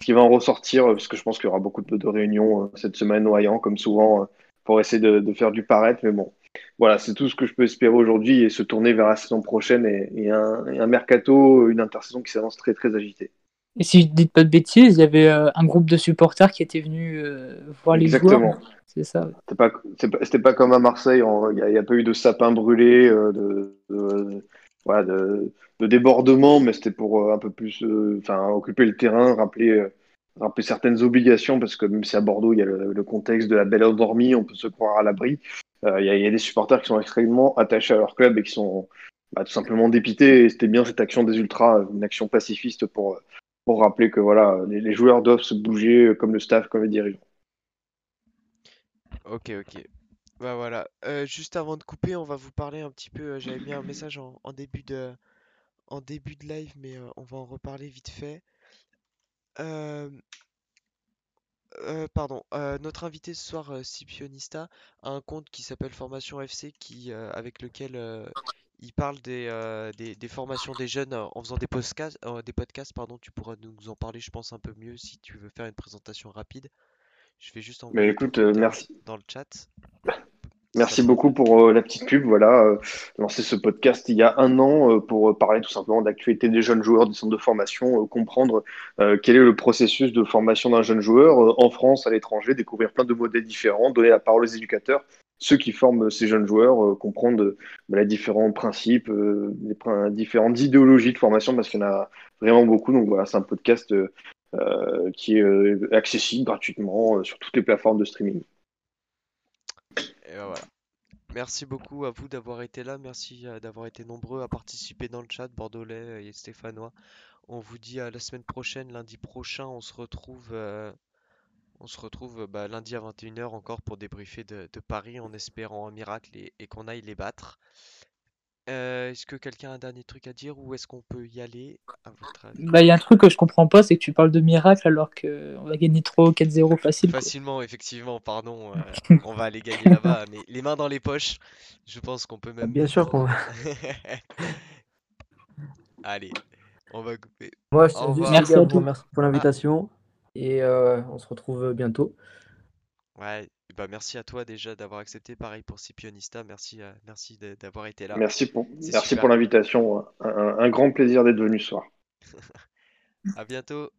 ce qui va en ressortir, parce que je pense qu'il y aura beaucoup de, réunions cette semaine au Hayan, comme souvent, pour essayer de, faire du paraître. Mais bon, voilà, c'est tout ce que je peux espérer aujourd'hui et se tourner vers la saison prochaine et un mercato, une intersaison qui s'avance très très agitée. Et si je dis pas de bêtises, il y avait euh, un groupe de supporters qui était venu euh, voir les Exactement. joueurs. C'est ça. ouais. C'était pas, pas, comme à Marseille, il n'y a, pas eu de sapin brûlé, euh, de, de, voilà, de, de débordement, mais c'était pour euh, un peu plus, enfin, occuper le terrain, rappeler, rappeler certaines obligations, parce que même si à Bordeaux, il y a le, le contexte de la belle endormie, on peut se croire à l'abri. Il y, a, il y a des supporters qui sont extrêmement attachés à leur club et qui sont bah, tout simplement dépités. Et c'était bien cette action des ultras, une action pacifiste pour, pour rappeler que voilà, les, joueurs doivent se bouger, euh, comme le staff, comme les dirigeants. Ok, ok. Bah voilà. Euh, juste avant de couper, on va vous parler un petit peu. euh, J'avais mis un message en, début de, en début de live, mais on va en reparler vite fait. Pardon. notre invité ce soir, Scipionista, a un compte qui s'appelle Formation FC, qui, avec lequel il parle des, euh, des, des formations des jeunes euh, en faisant des podcasts, euh, des podcasts, pardon. Tu pourras nous en parler, je pense, un peu mieux si tu veux faire une présentation rapide. Je vais juste Mais envoyer écoute, euh, merci. dans le chat. Merci beaucoup pour la petite pub. Voilà, lancé ce podcast il y a un an pour parler tout simplement d'actualité des jeunes joueurs du centre de formation, comprendre quel est le processus de formation d'un jeune joueur en France, à l'étranger, découvrir plein de modèles différents, donner la parole aux éducateurs, ceux qui forment ces jeunes joueurs, euh, comprendre euh, bah, les différents principes, euh, les différentes idéologies de formation, parce qu'il y en a vraiment beaucoup. Donc voilà, c'est un podcast qui est accessible gratuitement sur toutes les plateformes de streaming. Ben. Merci beaucoup à vous d'avoir été là. Merci d'avoir été nombreux à participer dans le chat, Bordelais et Stéphanois. On vous dit à la semaine prochaine, lundi prochain. On se retrouve, on se retrouve euh, bah, lundi à 21h encore pour débriefer de, de Paris en espérant un miracle et, et qu'on aille les battre. Euh, est-ce que quelqu'un a un dernier truc à dire ou est-ce qu'on peut y aller à votre avis? Bah, il y a un truc que je comprends pas, c'est que tu parles de miracle alors qu'on va gagner 3 ou 4-0 facile. quoi. Facilement, effectivement, pardon. euh, on va aller gagner là-bas, mais les mains dans les poches, je pense qu'on peut même. Bien sûr qu'on va. Allez, on va couper. Moi, je Au tiens juste revoir. les Merci à vous pour l'invitation. Et euh, on se retrouve bientôt. Ouais, bah merci à toi déjà d'avoir accepté. Pareil pour Scipionista, merci, euh, merci d'avoir été là. Merci pour, C'est merci super. pour l'invitation. Un grand plaisir d'être venu ce soir. À bientôt.